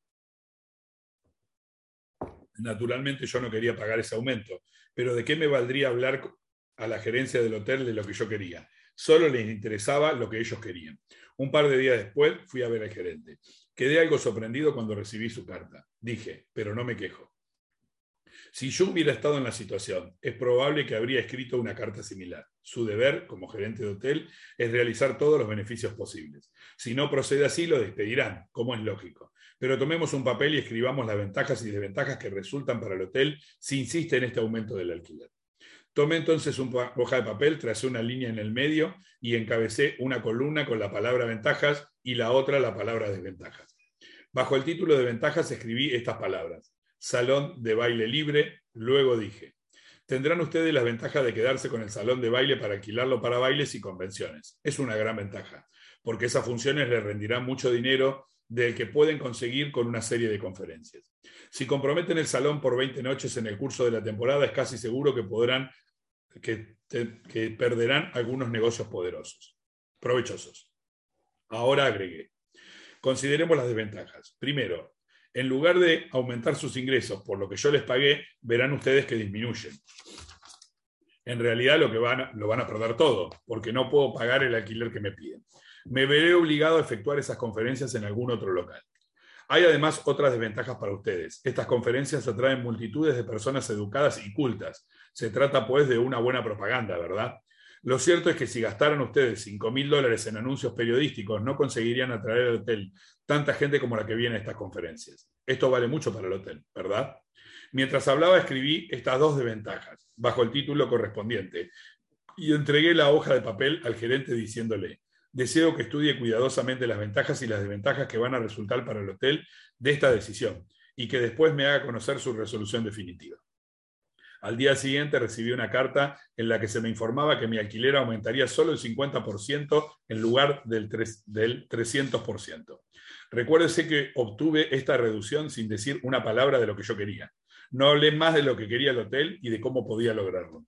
Naturalmente yo no quería pagar ese aumento, pero ¿de qué me valdría hablar a la gerencia del hotel de lo que yo quería? Solo les interesaba lo que ellos querían. Un par de días después fui a ver al gerente. Quedé algo sorprendido cuando recibí su carta. Dije, pero no me quejo. Si yo hubiera estado en la situación, es probable que habría escrito una carta similar. Su deber, como gerente de hotel, es realizar todos los beneficios posibles. Si no procede así, lo despedirán, como es lógico. Pero tomemos un papel y escribamos las ventajas y desventajas que resultan para el hotel si insiste en este aumento del alquiler. Tomé entonces una hoja de papel, tracé una línea en el medio y encabecé una columna con la palabra ventajas y la otra la palabra desventajas. Bajo el título de ventajas escribí estas palabras salón de baile libre, luego dije, tendrán ustedes la ventaja de quedarse con el salón de baile para alquilarlo para bailes y convenciones. Es una gran ventaja, porque esas funciones les rendirán mucho dinero del que pueden conseguir con una serie de conferencias. Si comprometen el salón por 20 noches en el curso de la temporada, es casi seguro que podrán que perderán algunos negocios poderosos, provechosos. Ahora agregué. Consideremos las desventajas. Primero, en lugar de aumentar sus ingresos por lo que yo les pagué, verán ustedes que disminuyen. En realidad lo que van, lo van a perder todo, porque no puedo pagar el alquiler que me piden. Me veré obligado a efectuar esas conferencias en algún otro local. Hay además otras desventajas para ustedes. Estas conferencias atraen multitudes de personas educadas y cultas. Se trata pues de una buena propaganda, ¿verdad? Lo cierto es que si gastaran ustedes 5 mil dólares en anuncios periodísticos, no conseguirían atraer al hotel tanta gente como la que viene a estas conferencias. Esto vale mucho para el hotel, ¿verdad? Mientras hablaba, escribí estas dos desventajas, bajo el título correspondiente, y entregué la hoja de papel al gerente diciéndole, deseo que estudie cuidadosamente las ventajas y las desventajas que van a resultar para el hotel de esta decisión, y que después me haga conocer su resolución definitiva. Al día siguiente recibí una carta en la que se me informaba que mi alquiler aumentaría solo el 50% en lugar del, 300%. Recuérdese que obtuve esta reducción sin decir una palabra de lo que yo quería. No hablé más de lo que quería el hotel y de cómo podía lograrlo.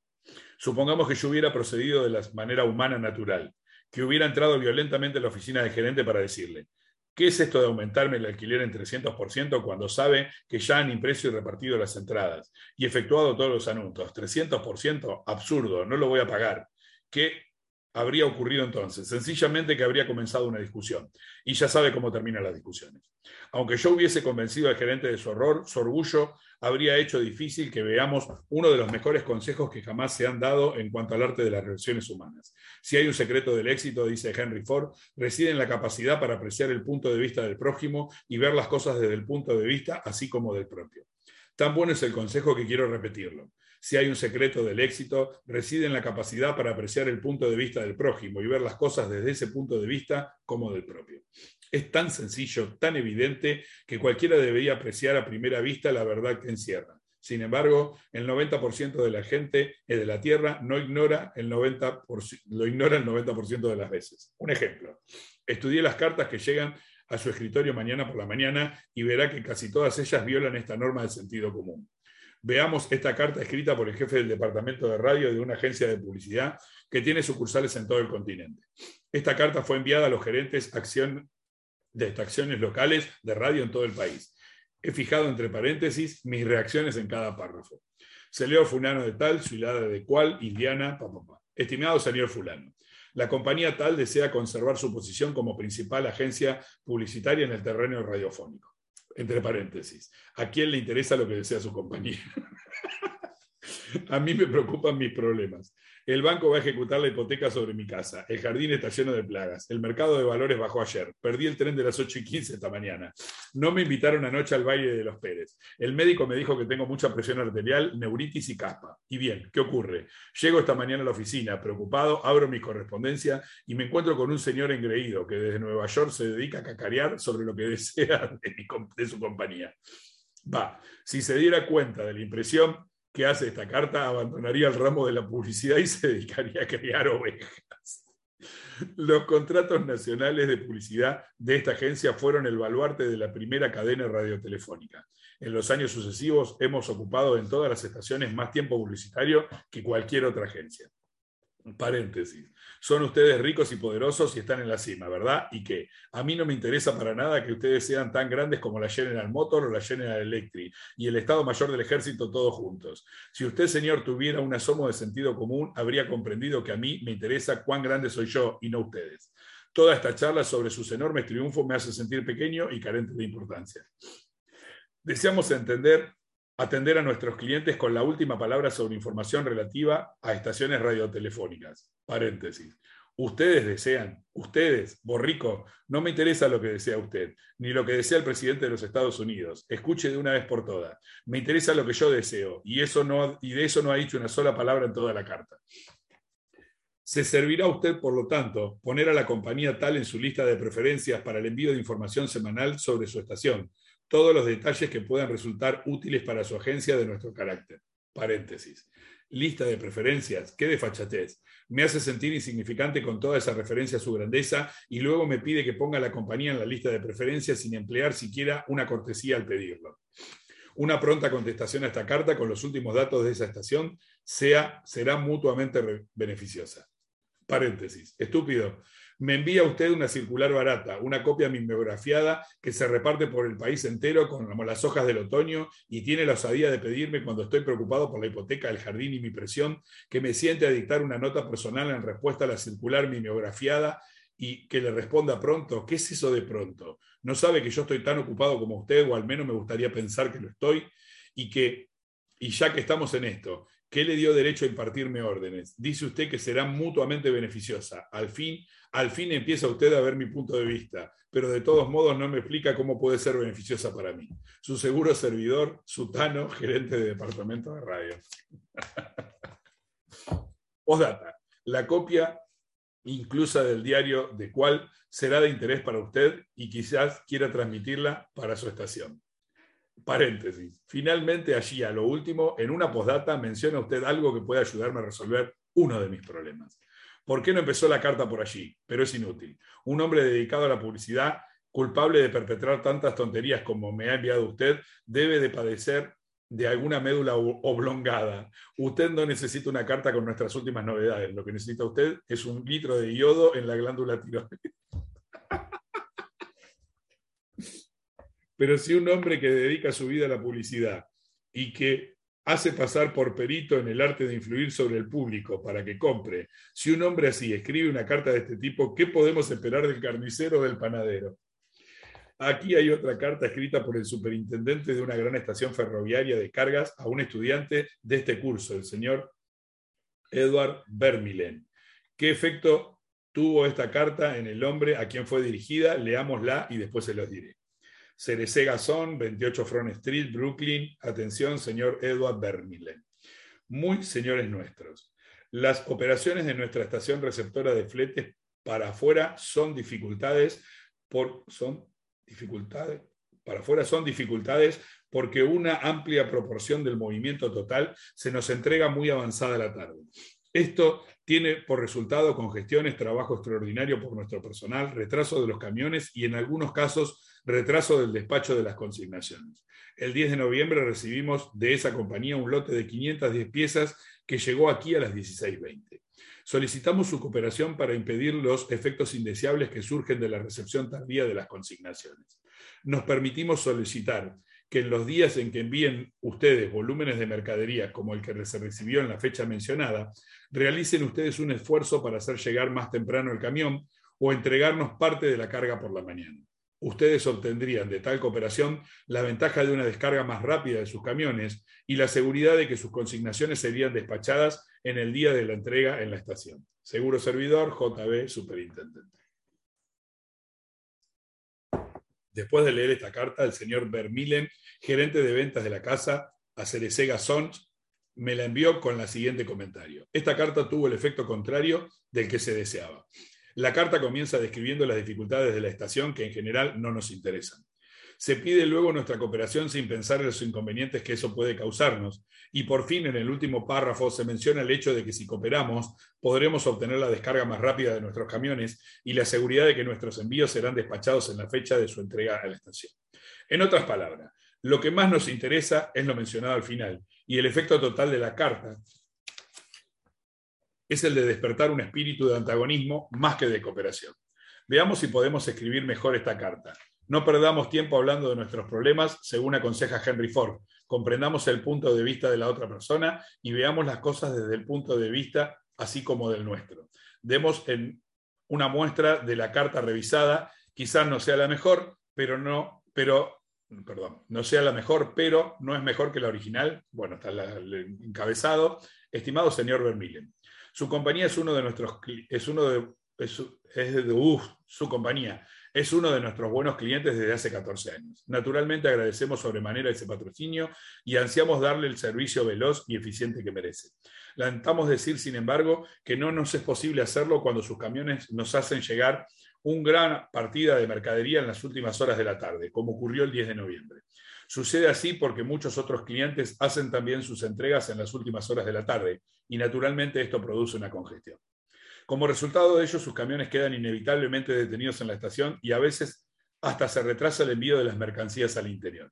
Supongamos que yo hubiera procedido de la manera humana natural. que hubiera entrado violentamente en la oficina del gerente para decirle, ¿qué es esto de aumentarme el alquiler en 300% cuando sabe que ya han impreso y repartido las entradas y efectuado todos los anuncios? 300%, absurdo, no lo voy a pagar. ¿Qué habría ocurrido entonces? Sencillamente que habría comenzado una discusión. Y ya sabe cómo terminan las discusiones. Aunque yo hubiese convencido al gerente de su horror, su orgullo habría hecho difícil que veamos uno de los mejores consejos que jamás se han dado en cuanto al arte de las relaciones humanas. Si hay un secreto del éxito, dice Henry Ford, reside en la capacidad para apreciar el punto de vista del prójimo y ver las cosas desde el punto de vista así como del propio. Tan bueno es el consejo que quiero repetirlo si hay un secreto del éxito, reside en la capacidad para apreciar el punto de vista del prójimo y ver las cosas desde ese punto de vista como del propio. Es tan sencillo, tan evidente, que cualquiera debería apreciar a primera vista la verdad que encierra. Sin embargo, el 90% de la gente de la Tierra no ignora el 90%, lo ignora el 90% de las veces. Un ejemplo. Estudié las cartas que llegan a su escritorio mañana por la mañana y verá que casi todas ellas violan esta norma del sentido común. Veamos esta carta escrita por el jefe del departamento de radio de una agencia de publicidad que tiene sucursales en todo el continente. Esta carta fue enviada a los gerentes de estaciones locales de radio en todo el país. He fijado entre paréntesis mis reacciones en cada párrafo. Se fulano de tal, ciudad de cual, Indiana, papá. Estimado señor fulano, la compañía tal desea conservar su posición como principal agencia publicitaria en el terreno radiofónico entre paréntesis, ¿a quién le interesa lo que desea su compañía? *laughs* a mí me preocupan mis problemas. El banco va a ejecutar la hipoteca sobre mi casa. El jardín está lleno de plagas. El mercado de valores bajó ayer. Perdí el tren de las 8 y 15 esta mañana. No me invitaron anoche al baile de los Pérez. El médico me dijo que tengo mucha presión arterial, neuritis y caspa. Y bien, ¿qué ocurre? Llego esta mañana a la oficina, preocupado, abro mi correspondencia y me encuentro con un señor engreído que desde Nueva York se dedica a cacarear sobre lo que *laughs* desea de, de su compañía. Va, si se diera cuenta de la impresión, que hace esta carta abandonaría el ramo de la publicidad y se dedicaría a criar ovejas. Los contratos nacionales de publicidad de esta agencia fueron el baluarte de la primera cadena radiotelefónica. En los años sucesivos hemos ocupado en todas las estaciones más tiempo publicitario que cualquier otra agencia. Paréntesis son ustedes ricos y poderosos y están en la cima, ¿verdad? Y que a mí no me interesa para nada que ustedes sean tan grandes como la General Motor o la General Electric y el Estado Mayor del Ejército todos juntos. Si usted, señor, tuviera un asomo de sentido común, habría comprendido que a mí me interesa cuán grande soy yo y no ustedes. Toda esta charla sobre sus enormes triunfos me hace sentir pequeño y carente de importancia. Deseamos entender atender a nuestros clientes con la última palabra sobre información relativa a estaciones radiotelefónicas. Paréntesis. Ustedes desean, ustedes, Borrico, no me interesa lo que desea usted, ni lo que desea el presidente de los Estados Unidos. Escuche de una vez por todas. Me interesa lo que yo deseo, y, eso no, y de eso no ha dicho una sola palabra en toda la carta. Se servirá a usted, por lo tanto, poner a la compañía tal en su lista de preferencias para el envío de información semanal sobre su estación, todos los detalles que puedan resultar útiles para su agencia de nuestro carácter. Paréntesis. Lista de preferencias. Qué desfachatez. Me hace sentir insignificante con toda esa referencia a su grandeza y luego me pide que ponga la compañía en la lista de preferencias sin emplear siquiera una cortesía al pedirlo. Una pronta contestación a esta carta con los últimos datos de esa estación sea, será mutuamente beneficiosa. Paréntesis. Estúpido. Me envía usted una circular barata, una copia mimeografiada que se reparte por el país entero como las hojas del otoño y tiene la osadía de pedirme cuando estoy preocupado por la hipoteca del jardín y mi presión que me siente a dictar una nota personal en respuesta a la circular mimeografiada y que le responda pronto. ¿Qué es eso de pronto? ¿No sabe que yo estoy tan ocupado como usted o al menos me gustaría pensar que lo estoy? Y que, y ya que estamos en esto, ¿qué le dio derecho a impartirme órdenes? Dice usted que será mutuamente beneficiosa. Al fin, al fin empieza usted a ver mi punto de vista, pero de todos modos no me explica cómo puede ser beneficiosa para mí. Su seguro servidor, Sutano, *laughs* gerente de departamento de radio. *laughs* Postdata. La copia inclusa del diario de cuál será de interés para usted y quizás quiera transmitirla para su estación. Paréntesis. Finalmente, allí a lo último, en una postdata menciona usted algo que puede ayudarme a resolver uno de mis problemas. ¿Por qué no empezó la carta por allí? Pero es inútil. Un hombre dedicado a la publicidad, culpable de perpetrar tantas tonterías como me ha enviado usted, debe de padecer de alguna médula oblongada. Usted no necesita una carta con nuestras últimas novedades. Lo que necesita usted es un litro de yodo en la glándula tiroides. Pero si un hombre que dedica su vida a la publicidad y que hace pasar por perito en el arte de influir sobre el público para que compre, si un hombre así escribe una carta de este tipo, ¿qué podemos esperar del carnicero o del panadero? Aquí hay otra carta escrita por el superintendente de una gran estación ferroviaria de cargas a un estudiante de este curso, el señor Edward Vermilen. ¿Qué efecto tuvo esta carta en el hombre a quien fue dirigida? Leámosla y después se los diré. Cerecé Gazón, 28 Front Street, Brooklyn. Atención, señor Edward Vermilen. Muy señores nuestros, las operaciones de nuestra estación receptora de fletes para afuera son dificultades por, son dificultades, para afuera son dificultades porque una amplia proporción del movimiento total se nos entrega muy avanzada la tarde. Esto tiene por resultado congestiones, trabajo extraordinario por nuestro personal, retraso de los camiones y en algunos casos retraso del despacho de las consignaciones. El 10 de noviembre recibimos de esa compañía un lote de 510 piezas que llegó aquí a las 16.20. Solicitamos su cooperación para impedir los efectos indeseables que surgen de la recepción tardía de las consignaciones. Nos permitimos solicitar que en los días en que envíen ustedes volúmenes de mercadería como el que se recibió en la fecha mencionada, realicen ustedes un esfuerzo para hacer llegar más temprano el camión o entregarnos parte de la carga por la mañana ustedes obtendrían de tal cooperación la ventaja de una descarga más rápida de sus camiones y la seguridad de que sus consignaciones serían despachadas en el día de la entrega en la estación. Seguro servidor, JB, Superintendente. Después de leer esta carta, el señor Vermilen, gerente de ventas de la casa, a Cerecé Gazón, me la envió con la siguiente comentario. Esta carta tuvo el efecto contrario del que se deseaba. La carta comienza describiendo las dificultades de la estación que en general no nos interesan. Se pide luego nuestra cooperación sin pensar en los inconvenientes que eso puede causarnos. Y por fin, en el último párrafo, se menciona el hecho de que si cooperamos, podremos obtener la descarga más rápida de nuestros camiones y la seguridad de que nuestros envíos serán despachados en la fecha de su entrega a la estación. En otras palabras, lo que más nos interesa es lo mencionado al final, y el efecto total de la carta es el de despertar un espíritu de antagonismo más que de cooperación. Veamos si podemos escribir mejor esta carta. No perdamos tiempo hablando de nuestros problemas, según aconseja Henry Ford. Comprendamos el punto de vista de la otra persona y veamos las cosas desde el punto de vista así como del nuestro. Demos una muestra de la carta revisada, quizás no sea la mejor, pero no, pero perdón, no sea la mejor, pero no es mejor que la original. Bueno, está encabezado. Estimado señor Vermillen, su compañía es uno de nuestros, es uno de, es, su compañía es uno de nuestros buenos clientes desde hace 14 años. Naturalmente agradecemos sobremanera ese patrocinio y ansiamos darle el servicio veloz y eficiente que merece. Lamentamos decir, sin embargo, que no nos es posible hacerlo cuando sus camiones nos hacen llegar un gran partida de mercadería en las últimas horas de la tarde, como ocurrió el 10 de noviembre. Sucede así porque muchos otros clientes hacen también sus entregas en las últimas horas de la tarde y naturalmente esto produce una congestión. Como resultado de ello, sus camiones quedan inevitablemente detenidos en la estación y a veces hasta se retrasa el envío de las mercancías al interior.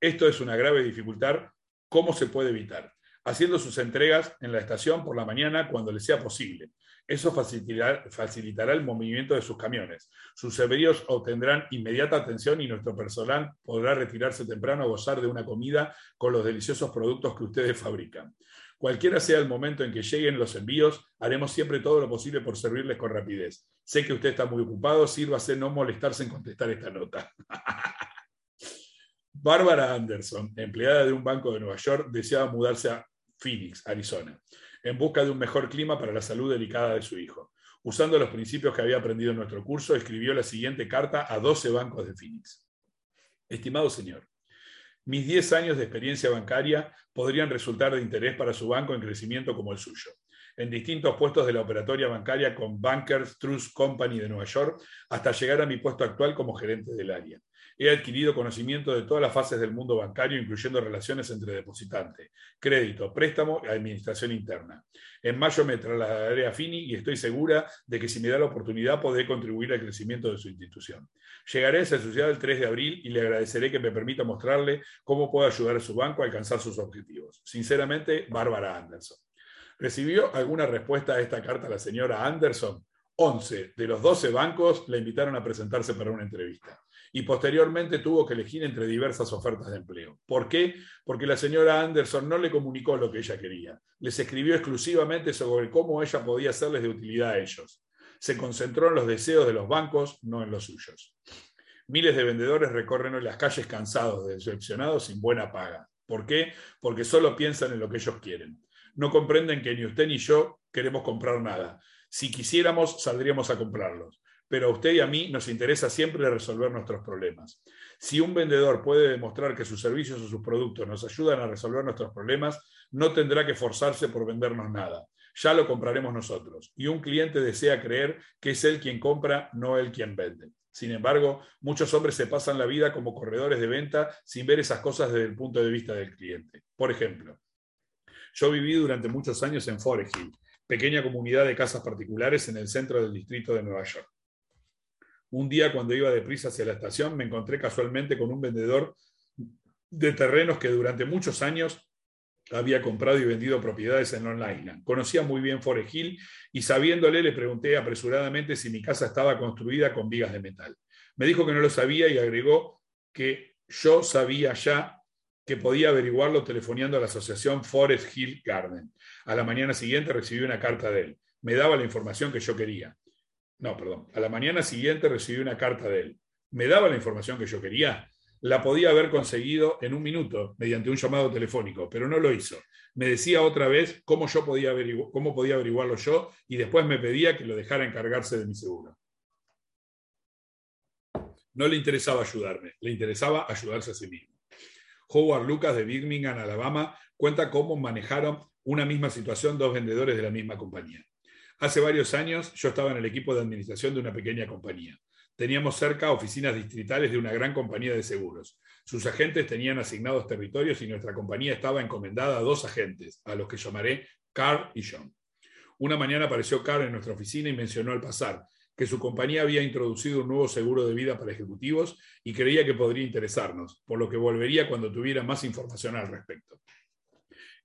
Esto es una grave dificultad. ¿Cómo se puede evitar? Haciendo sus entregas en la estación por la mañana cuando les sea posible, eso facilitará, el movimiento de sus camiones. Sus envíos obtendrán inmediata atención y nuestro personal podrá retirarse temprano a gozar de una comida con los deliciosos productos que ustedes fabrican. Cualquiera sea el momento en que lleguen los envíos, haremos siempre todo lo posible por servirles con rapidez. Sé que usted está muy ocupado, sírvase no molestarse en contestar esta nota. *laughs* Bárbara Anderson, empleada de un banco de Nueva York, deseaba mudarse a Phoenix, Arizona en busca de un mejor clima para la salud delicada de su hijo. Usando los principios que había aprendido en nuestro curso, escribió la siguiente carta a 12 bancos de Phoenix. Estimado señor, mis 10 años de experiencia bancaria podrían resultar de interés para su banco en crecimiento como el suyo. En distintos puestos de la operatoria bancaria con Bankers Trust Company de Nueva York, hasta llegar a mi puesto actual como gerente del área. He adquirido conocimiento de todas las fases del mundo bancario, incluyendo relaciones entre depositante, crédito, préstamo y administración interna. En mayo me trasladaré a Fini y estoy segura de que si me da la oportunidad podré contribuir al crecimiento de su institución. Llegaré a esa sociedad el 3 de abril y le agradeceré que me permita mostrarle cómo puedo ayudar a su banco a alcanzar sus objetivos. Sinceramente, Bárbara Anderson. ¿Recibió alguna respuesta a esta carta la señora Anderson? 11 de los 12 bancos la invitaron a presentarse para una entrevista y posteriormente tuvo que elegir entre diversas ofertas de empleo. ¿Por qué? Porque la señora Anderson no le comunicó lo que ella quería. Les escribió exclusivamente sobre cómo ella podía serles de utilidad a ellos. Se concentró en los deseos de los bancos, no en los suyos. Miles de vendedores recorren hoy las calles cansados, decepcionados, sin buena paga. ¿Por qué? Porque solo piensan en lo que ellos quieren. No comprenden que ni usted ni yo queremos comprar nada. Si quisiéramos, saldríamos a comprarlos pero a usted y a mí nos interesa siempre resolver nuestros problemas. Si un vendedor puede demostrar que sus servicios o sus productos nos ayudan a resolver nuestros problemas, no tendrá que forzarse por vendernos nada. Ya lo compraremos nosotros. Y un cliente desea creer que es él quien compra, no él quien vende. Sin embargo, muchos hombres se pasan la vida como corredores de venta sin ver esas cosas desde el punto de vista del cliente. Por ejemplo, yo viví durante muchos años en Forest Hill, pequeña comunidad de casas particulares en el centro del distrito de Nueva York. Un día cuando iba deprisa hacia la estación me encontré casualmente con un vendedor de terrenos que durante muchos años había comprado y vendido propiedades en Long Island. Conocía muy bien Forest Hill y sabiéndole le pregunté apresuradamente si mi casa estaba construida con vigas de metal. Me dijo que no lo sabía y agregó que yo sabía ya que podía averiguarlo telefoneando a la asociación Forest Hill Garden. A la mañana siguiente recibí una carta de él. Me daba la información que yo quería. No, perdón. A la mañana siguiente recibí una carta de él. Me daba la información que yo quería. La podía haber conseguido en un minuto mediante un llamado telefónico, pero no lo hizo. Me decía otra vez cómo yo podía, cómo podía averiguarlo yo y después me pedía que lo dejara encargarse de mi seguro. No le interesaba ayudarme, le interesaba ayudarse a sí mismo. Howard Lucas de Birmingham, Alabama, cuenta cómo manejaron una misma situación dos vendedores de la misma compañía. Hace varios años yo estaba en el equipo de administración de una pequeña compañía. Teníamos cerca oficinas distritales de una gran compañía de seguros. Sus agentes tenían asignados territorios y nuestra compañía estaba encomendada a dos agentes, a los que llamaré Carl y John. Una mañana apareció Carl en nuestra oficina y mencionó al pasar que su compañía había introducido un nuevo seguro de vida para ejecutivos y creía que podría interesarnos, por lo que volvería cuando tuviera más información al respecto.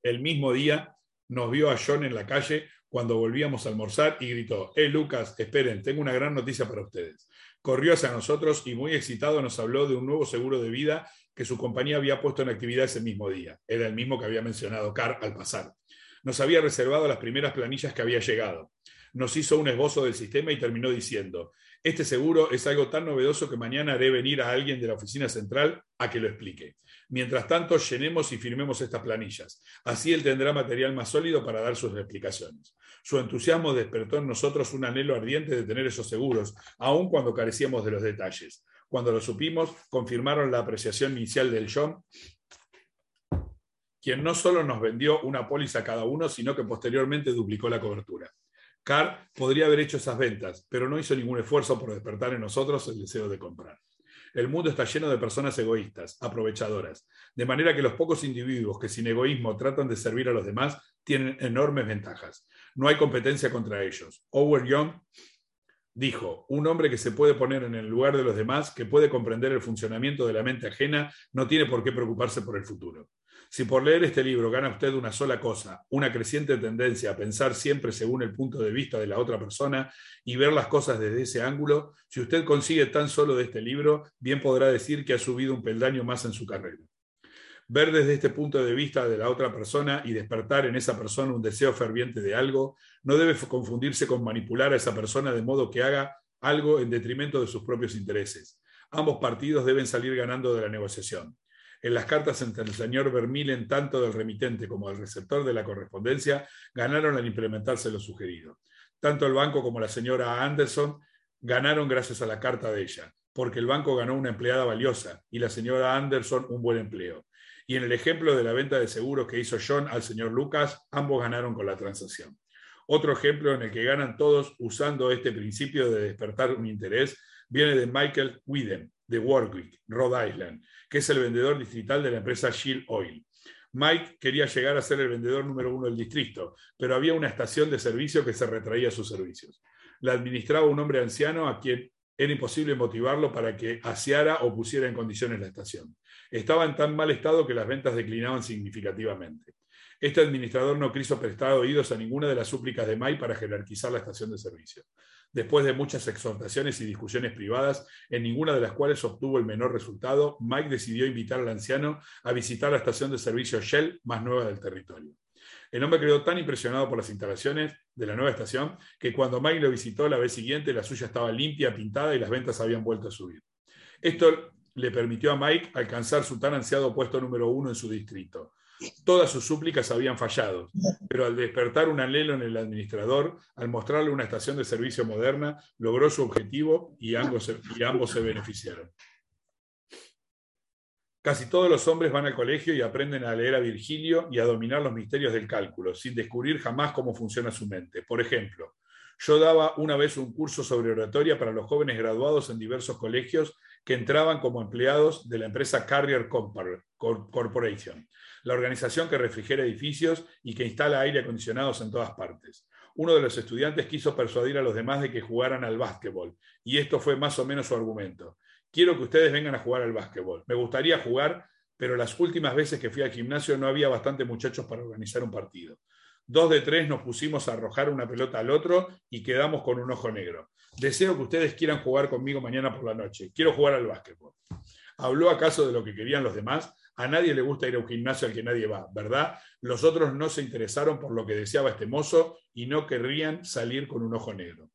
El mismo día nos vio a John en la calle cuando volvíamos a almorzar y gritó, ¡Eh, Lucas, esperen, tengo una gran noticia para ustedes! Corrió hacia nosotros y muy excitado nos habló de un nuevo seguro de vida que su compañía había puesto en actividad ese mismo día. Era el mismo que había mencionado Carr al pasar. Nos había reservado las primeras planillas que había llegado. Nos hizo un esbozo del sistema y terminó diciendo, este seguro es algo tan novedoso que mañana haré venir a alguien de la oficina central a que lo explique. Mientras tanto, llenemos y firmemos estas planillas. Así él tendrá material más sólido para dar sus explicaciones. Su entusiasmo despertó en nosotros un anhelo ardiente de tener esos seguros, aun cuando carecíamos de los detalles. Cuando lo supimos, confirmaron la apreciación inicial del John, quien no solo nos vendió una póliza a cada uno, sino que posteriormente duplicó la cobertura. Carr podría haber hecho esas ventas, pero no hizo ningún esfuerzo por despertar en nosotros el deseo de comprar. El mundo está lleno de personas egoístas, aprovechadoras, de manera que los pocos individuos que sin egoísmo tratan de servir a los demás tienen enormes ventajas. No hay competencia contra ellos. Owen Young dijo, un hombre que se puede poner en el lugar de los demás, que puede comprender el funcionamiento de la mente ajena, no tiene por qué preocuparse por el futuro. Si por leer este libro gana usted una sola cosa, una creciente tendencia a pensar siempre según el punto de vista de la otra persona y ver las cosas desde ese ángulo, si usted consigue tan solo de este libro, bien podrá decir que ha subido un peldaño más en su carrera. Ver desde este punto de vista de la otra persona y despertar en esa persona un deseo ferviente de algo, no debe confundirse con manipular a esa persona de modo que haga algo en detrimento de sus propios intereses. Ambos partidos deben salir ganando de la negociación. En las cartas entre el señor Vermilen, tanto del remitente como del receptor de la correspondencia, ganaron al implementarse lo sugerido. Tanto el banco como la señora Anderson ganaron gracias a la carta de ella, porque el banco ganó una empleada valiosa y la señora Anderson un buen empleo. Y en el ejemplo de la venta de seguros que hizo John al señor Lucas, ambos ganaron con la transacción. Otro ejemplo en el que ganan todos usando este principio de despertar un interés viene de Michael Whedon, de Warwick, Rhode Island, que es el vendedor distrital de la empresa Shield Oil. Mike quería llegar a ser el vendedor número uno del distrito, pero había una estación de servicio que se retraía sus servicios. La administraba un hombre anciano a quien era imposible motivarlo para que aseara o pusiera en condiciones la estación. Estaba en tan mal estado que las ventas declinaban significativamente. Este administrador no quiso prestar oídos a ninguna de las súplicas de Mike para jerarquizar la estación de servicio. Después de muchas exhortaciones y discusiones privadas, en ninguna de las cuales obtuvo el menor resultado, Mike decidió invitar al anciano a visitar la estación de servicio Shell más nueva del territorio. El hombre quedó tan impresionado por las instalaciones de la nueva estación que cuando Mike lo visitó la vez siguiente, la suya estaba limpia, pintada y las ventas habían vuelto a subir. Esto le permitió a Mike alcanzar su tan ansiado puesto número uno en su distrito. Todas sus súplicas habían fallado, pero al despertar un anhelo en el administrador, al mostrarle una estación de servicio moderna, logró su objetivo y ambos y ambos se beneficiaron. Casi todos los hombres van al colegio y aprenden a leer a Virgilio y a dominar los misterios del cálculo, sin descubrir jamás cómo funciona su mente. Por ejemplo, yo daba una vez un curso sobre oratoria para los jóvenes graduados en diversos colegios que entraban como empleados de la empresa Carrier Corporation, la organización que refrigera edificios y que instala aire acondicionados en todas partes. Uno de los estudiantes quiso persuadir a los demás de que jugaran al básquetbol, y esto fue más o menos su argumento. Quiero que ustedes vengan a jugar al básquetbol. Me gustaría jugar, pero las últimas veces que fui al gimnasio no había bastante muchachos para organizar un partido. Dos de tres nos pusimos a arrojar una pelota al otro y quedamos con un ojo negro. Deseo que ustedes quieran jugar conmigo mañana por la noche. Quiero jugar al básquetbol. ¿Habló acaso de lo que querían los demás? A nadie le gusta ir a un gimnasio al que nadie va, ¿verdad? Los otros no se interesaron por lo que deseaba este mozo y no querrían salir con un ojo negro.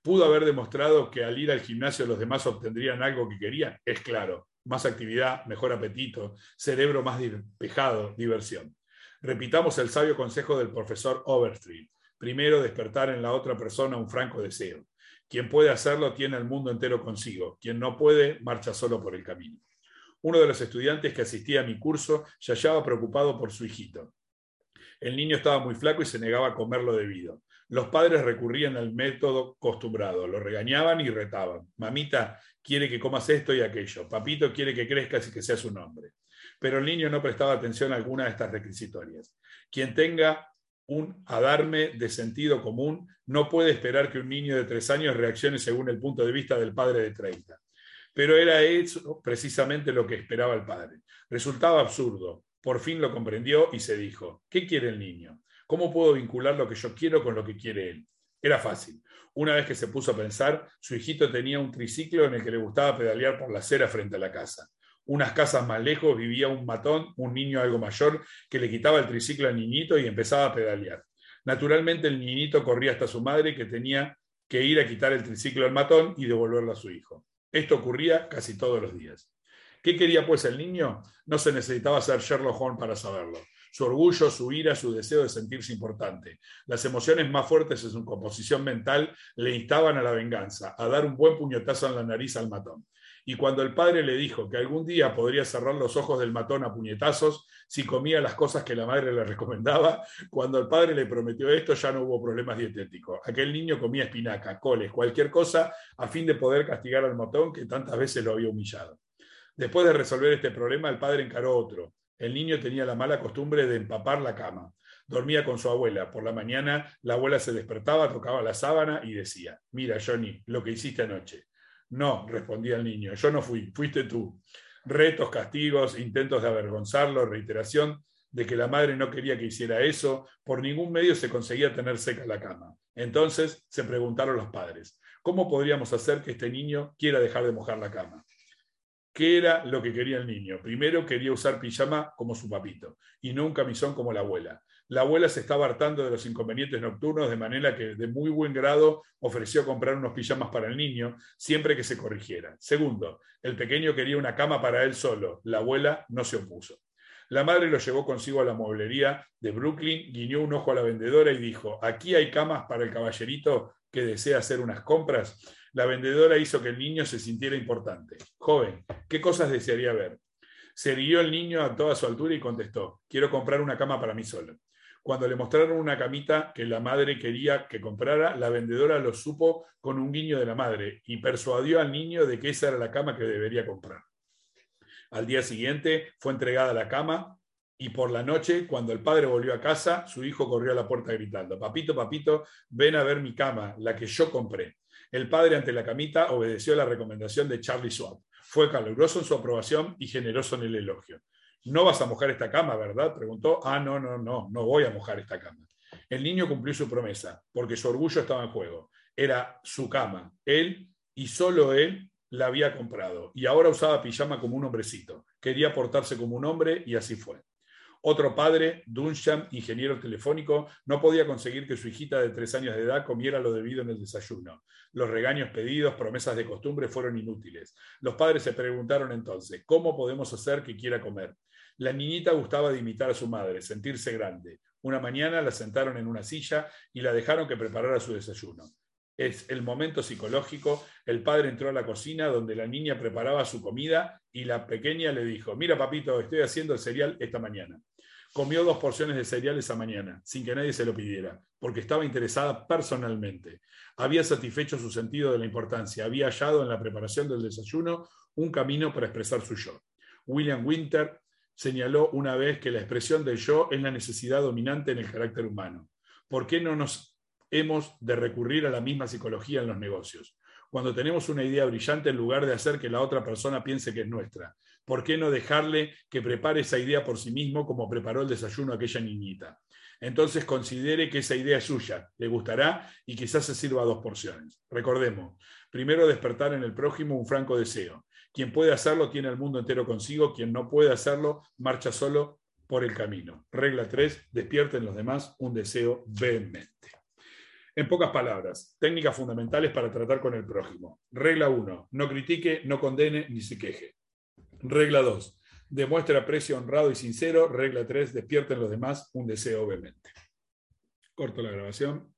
¿Pudo haber demostrado que al ir al gimnasio los demás obtendrían algo que querían? Es claro, más actividad, mejor apetito, cerebro más despejado, diversión. Repitamos el sabio consejo del profesor Overstreet. Primero, despertar en la otra persona un franco deseo. Quien puede hacerlo tiene el mundo entero consigo. Quien no puede, marcha solo por el camino. Uno de los estudiantes que asistía a mi curso se hallaba preocupado por su hijito. El niño estaba muy flaco y se negaba a comer lo debido. Los padres recurrían al método acostumbrado, lo regañaban y retaban. Mamita quiere que comas esto y aquello. Papito quiere que crezcas y que seas un hombre pero el niño no prestaba atención a alguna de estas requisitorias. Quien tenga un adarme de sentido común no puede esperar que un niño de tres años reaccione según el punto de vista del padre de 30. Pero era eso precisamente lo que esperaba el padre. Resultaba absurdo. Por fin lo comprendió y se dijo, ¿qué quiere el niño? ¿Cómo puedo vincular lo que yo quiero con lo que quiere él? Era fácil. Una vez que se puso a pensar, su hijito tenía un triciclo en el que le gustaba pedalear por la acera frente a la casa unas casas más lejos vivía un matón, un niño algo mayor, que le quitaba el triciclo al niñito y empezaba a pedalear. Naturalmente el niñito corría hasta su madre que tenía que ir a quitar el triciclo al matón y devolverlo a su hijo. Esto ocurría casi todos los días. ¿Qué quería pues el niño? No se necesitaba ser Sherlock Holmes para saberlo. Su orgullo, su ira, su deseo de sentirse importante. Las emociones más fuertes en su composición mental le instaban a la venganza, a dar un buen puñetazo en la nariz al matón. Y cuando el padre le dijo que algún día podría cerrar los ojos del matón a puñetazos si comía las cosas que la madre le recomendaba, cuando el padre le prometió esto ya no hubo problemas dietéticos. Aquel niño comía espinaca, coles, cualquier cosa a fin de poder castigar al matón que tantas veces lo había humillado. Después de resolver este problema, el padre encaró otro. El niño tenía la mala costumbre de empapar la cama. Dormía con su abuela. Por la mañana la abuela se despertaba, tocaba la sábana y decía, mira Johnny, lo que hiciste anoche. No, respondía el niño, yo no fui, fuiste tú. Retos, castigos, intentos de avergonzarlo, reiteración de que la madre no quería que hiciera eso, por ningún medio se conseguía tener seca la cama. Entonces se preguntaron los padres, ¿cómo podríamos hacer que este niño quiera dejar de mojar la cama? ¿Qué era lo que quería el niño? Primero quería usar pijama como su papito y no un camisón como la abuela. La abuela se estaba hartando de los inconvenientes nocturnos, de manera que de muy buen grado ofreció comprar unos pijamas para el niño, siempre que se corrigiera. Segundo, el pequeño quería una cama para él solo. La abuela no se opuso. La madre lo llevó consigo a la mueblería de Brooklyn, guiñó un ojo a la vendedora y dijo, aquí hay camas para el caballerito que desea hacer unas compras. La vendedora hizo que el niño se sintiera importante. Joven, ¿qué cosas desearía ver? Se guió el niño a toda su altura y contestó, quiero comprar una cama para mí solo. Cuando le mostraron una camita que la madre quería que comprara, la vendedora lo supo con un guiño de la madre y persuadió al niño de que esa era la cama que debería comprar. Al día siguiente fue entregada la cama y por la noche, cuando el padre volvió a casa, su hijo corrió a la puerta gritando, papito, papito, ven a ver mi cama, la que yo compré. El padre ante la camita obedeció la recomendación de Charlie Swab. Fue caluroso en su aprobación y generoso en el elogio. No vas a mojar esta cama, ¿verdad? Preguntó. Ah, no, no, no, no voy a mojar esta cama. El niño cumplió su promesa, porque su orgullo estaba en juego. Era su cama. Él y solo él la había comprado. Y ahora usaba pijama como un hombrecito. Quería portarse como un hombre y así fue. Otro padre, Dunsham, ingeniero telefónico, no podía conseguir que su hijita de tres años de edad comiera lo debido en el desayuno. Los regaños pedidos, promesas de costumbre fueron inútiles. Los padres se preguntaron entonces, ¿cómo podemos hacer que quiera comer? La niñita gustaba de imitar a su madre, sentirse grande. Una mañana la sentaron en una silla y la dejaron que preparara su desayuno. Es el momento psicológico. El padre entró a la cocina donde la niña preparaba su comida y la pequeña le dijo, mira papito, estoy haciendo el cereal esta mañana. Comió dos porciones de cereal esa mañana, sin que nadie se lo pidiera, porque estaba interesada personalmente. Había satisfecho su sentido de la importancia, había hallado en la preparación del desayuno un camino para expresar su yo. William Winter señaló una vez que la expresión del yo es la necesidad dominante en el carácter humano. ¿Por qué no nos hemos de recurrir a la misma psicología en los negocios? Cuando tenemos una idea brillante, en lugar de hacer que la otra persona piense que es nuestra, ¿por qué no dejarle que prepare esa idea por sí mismo como preparó el desayuno aquella niñita? Entonces considere que esa idea es suya, le gustará y quizás se sirva dos porciones. Recordemos, primero despertar en el prójimo un franco deseo. Quien puede hacerlo tiene el mundo entero consigo, quien no puede hacerlo marcha solo por el camino. Regla 3, despierten los demás un deseo vehemente. En pocas palabras, técnicas fundamentales para tratar con el prójimo. Regla 1, no critique, no condene ni se queje. Regla 2. Demuestre aprecio honrado y sincero. Regla 3. Despierten los demás un deseo obviamente. Corto la grabación.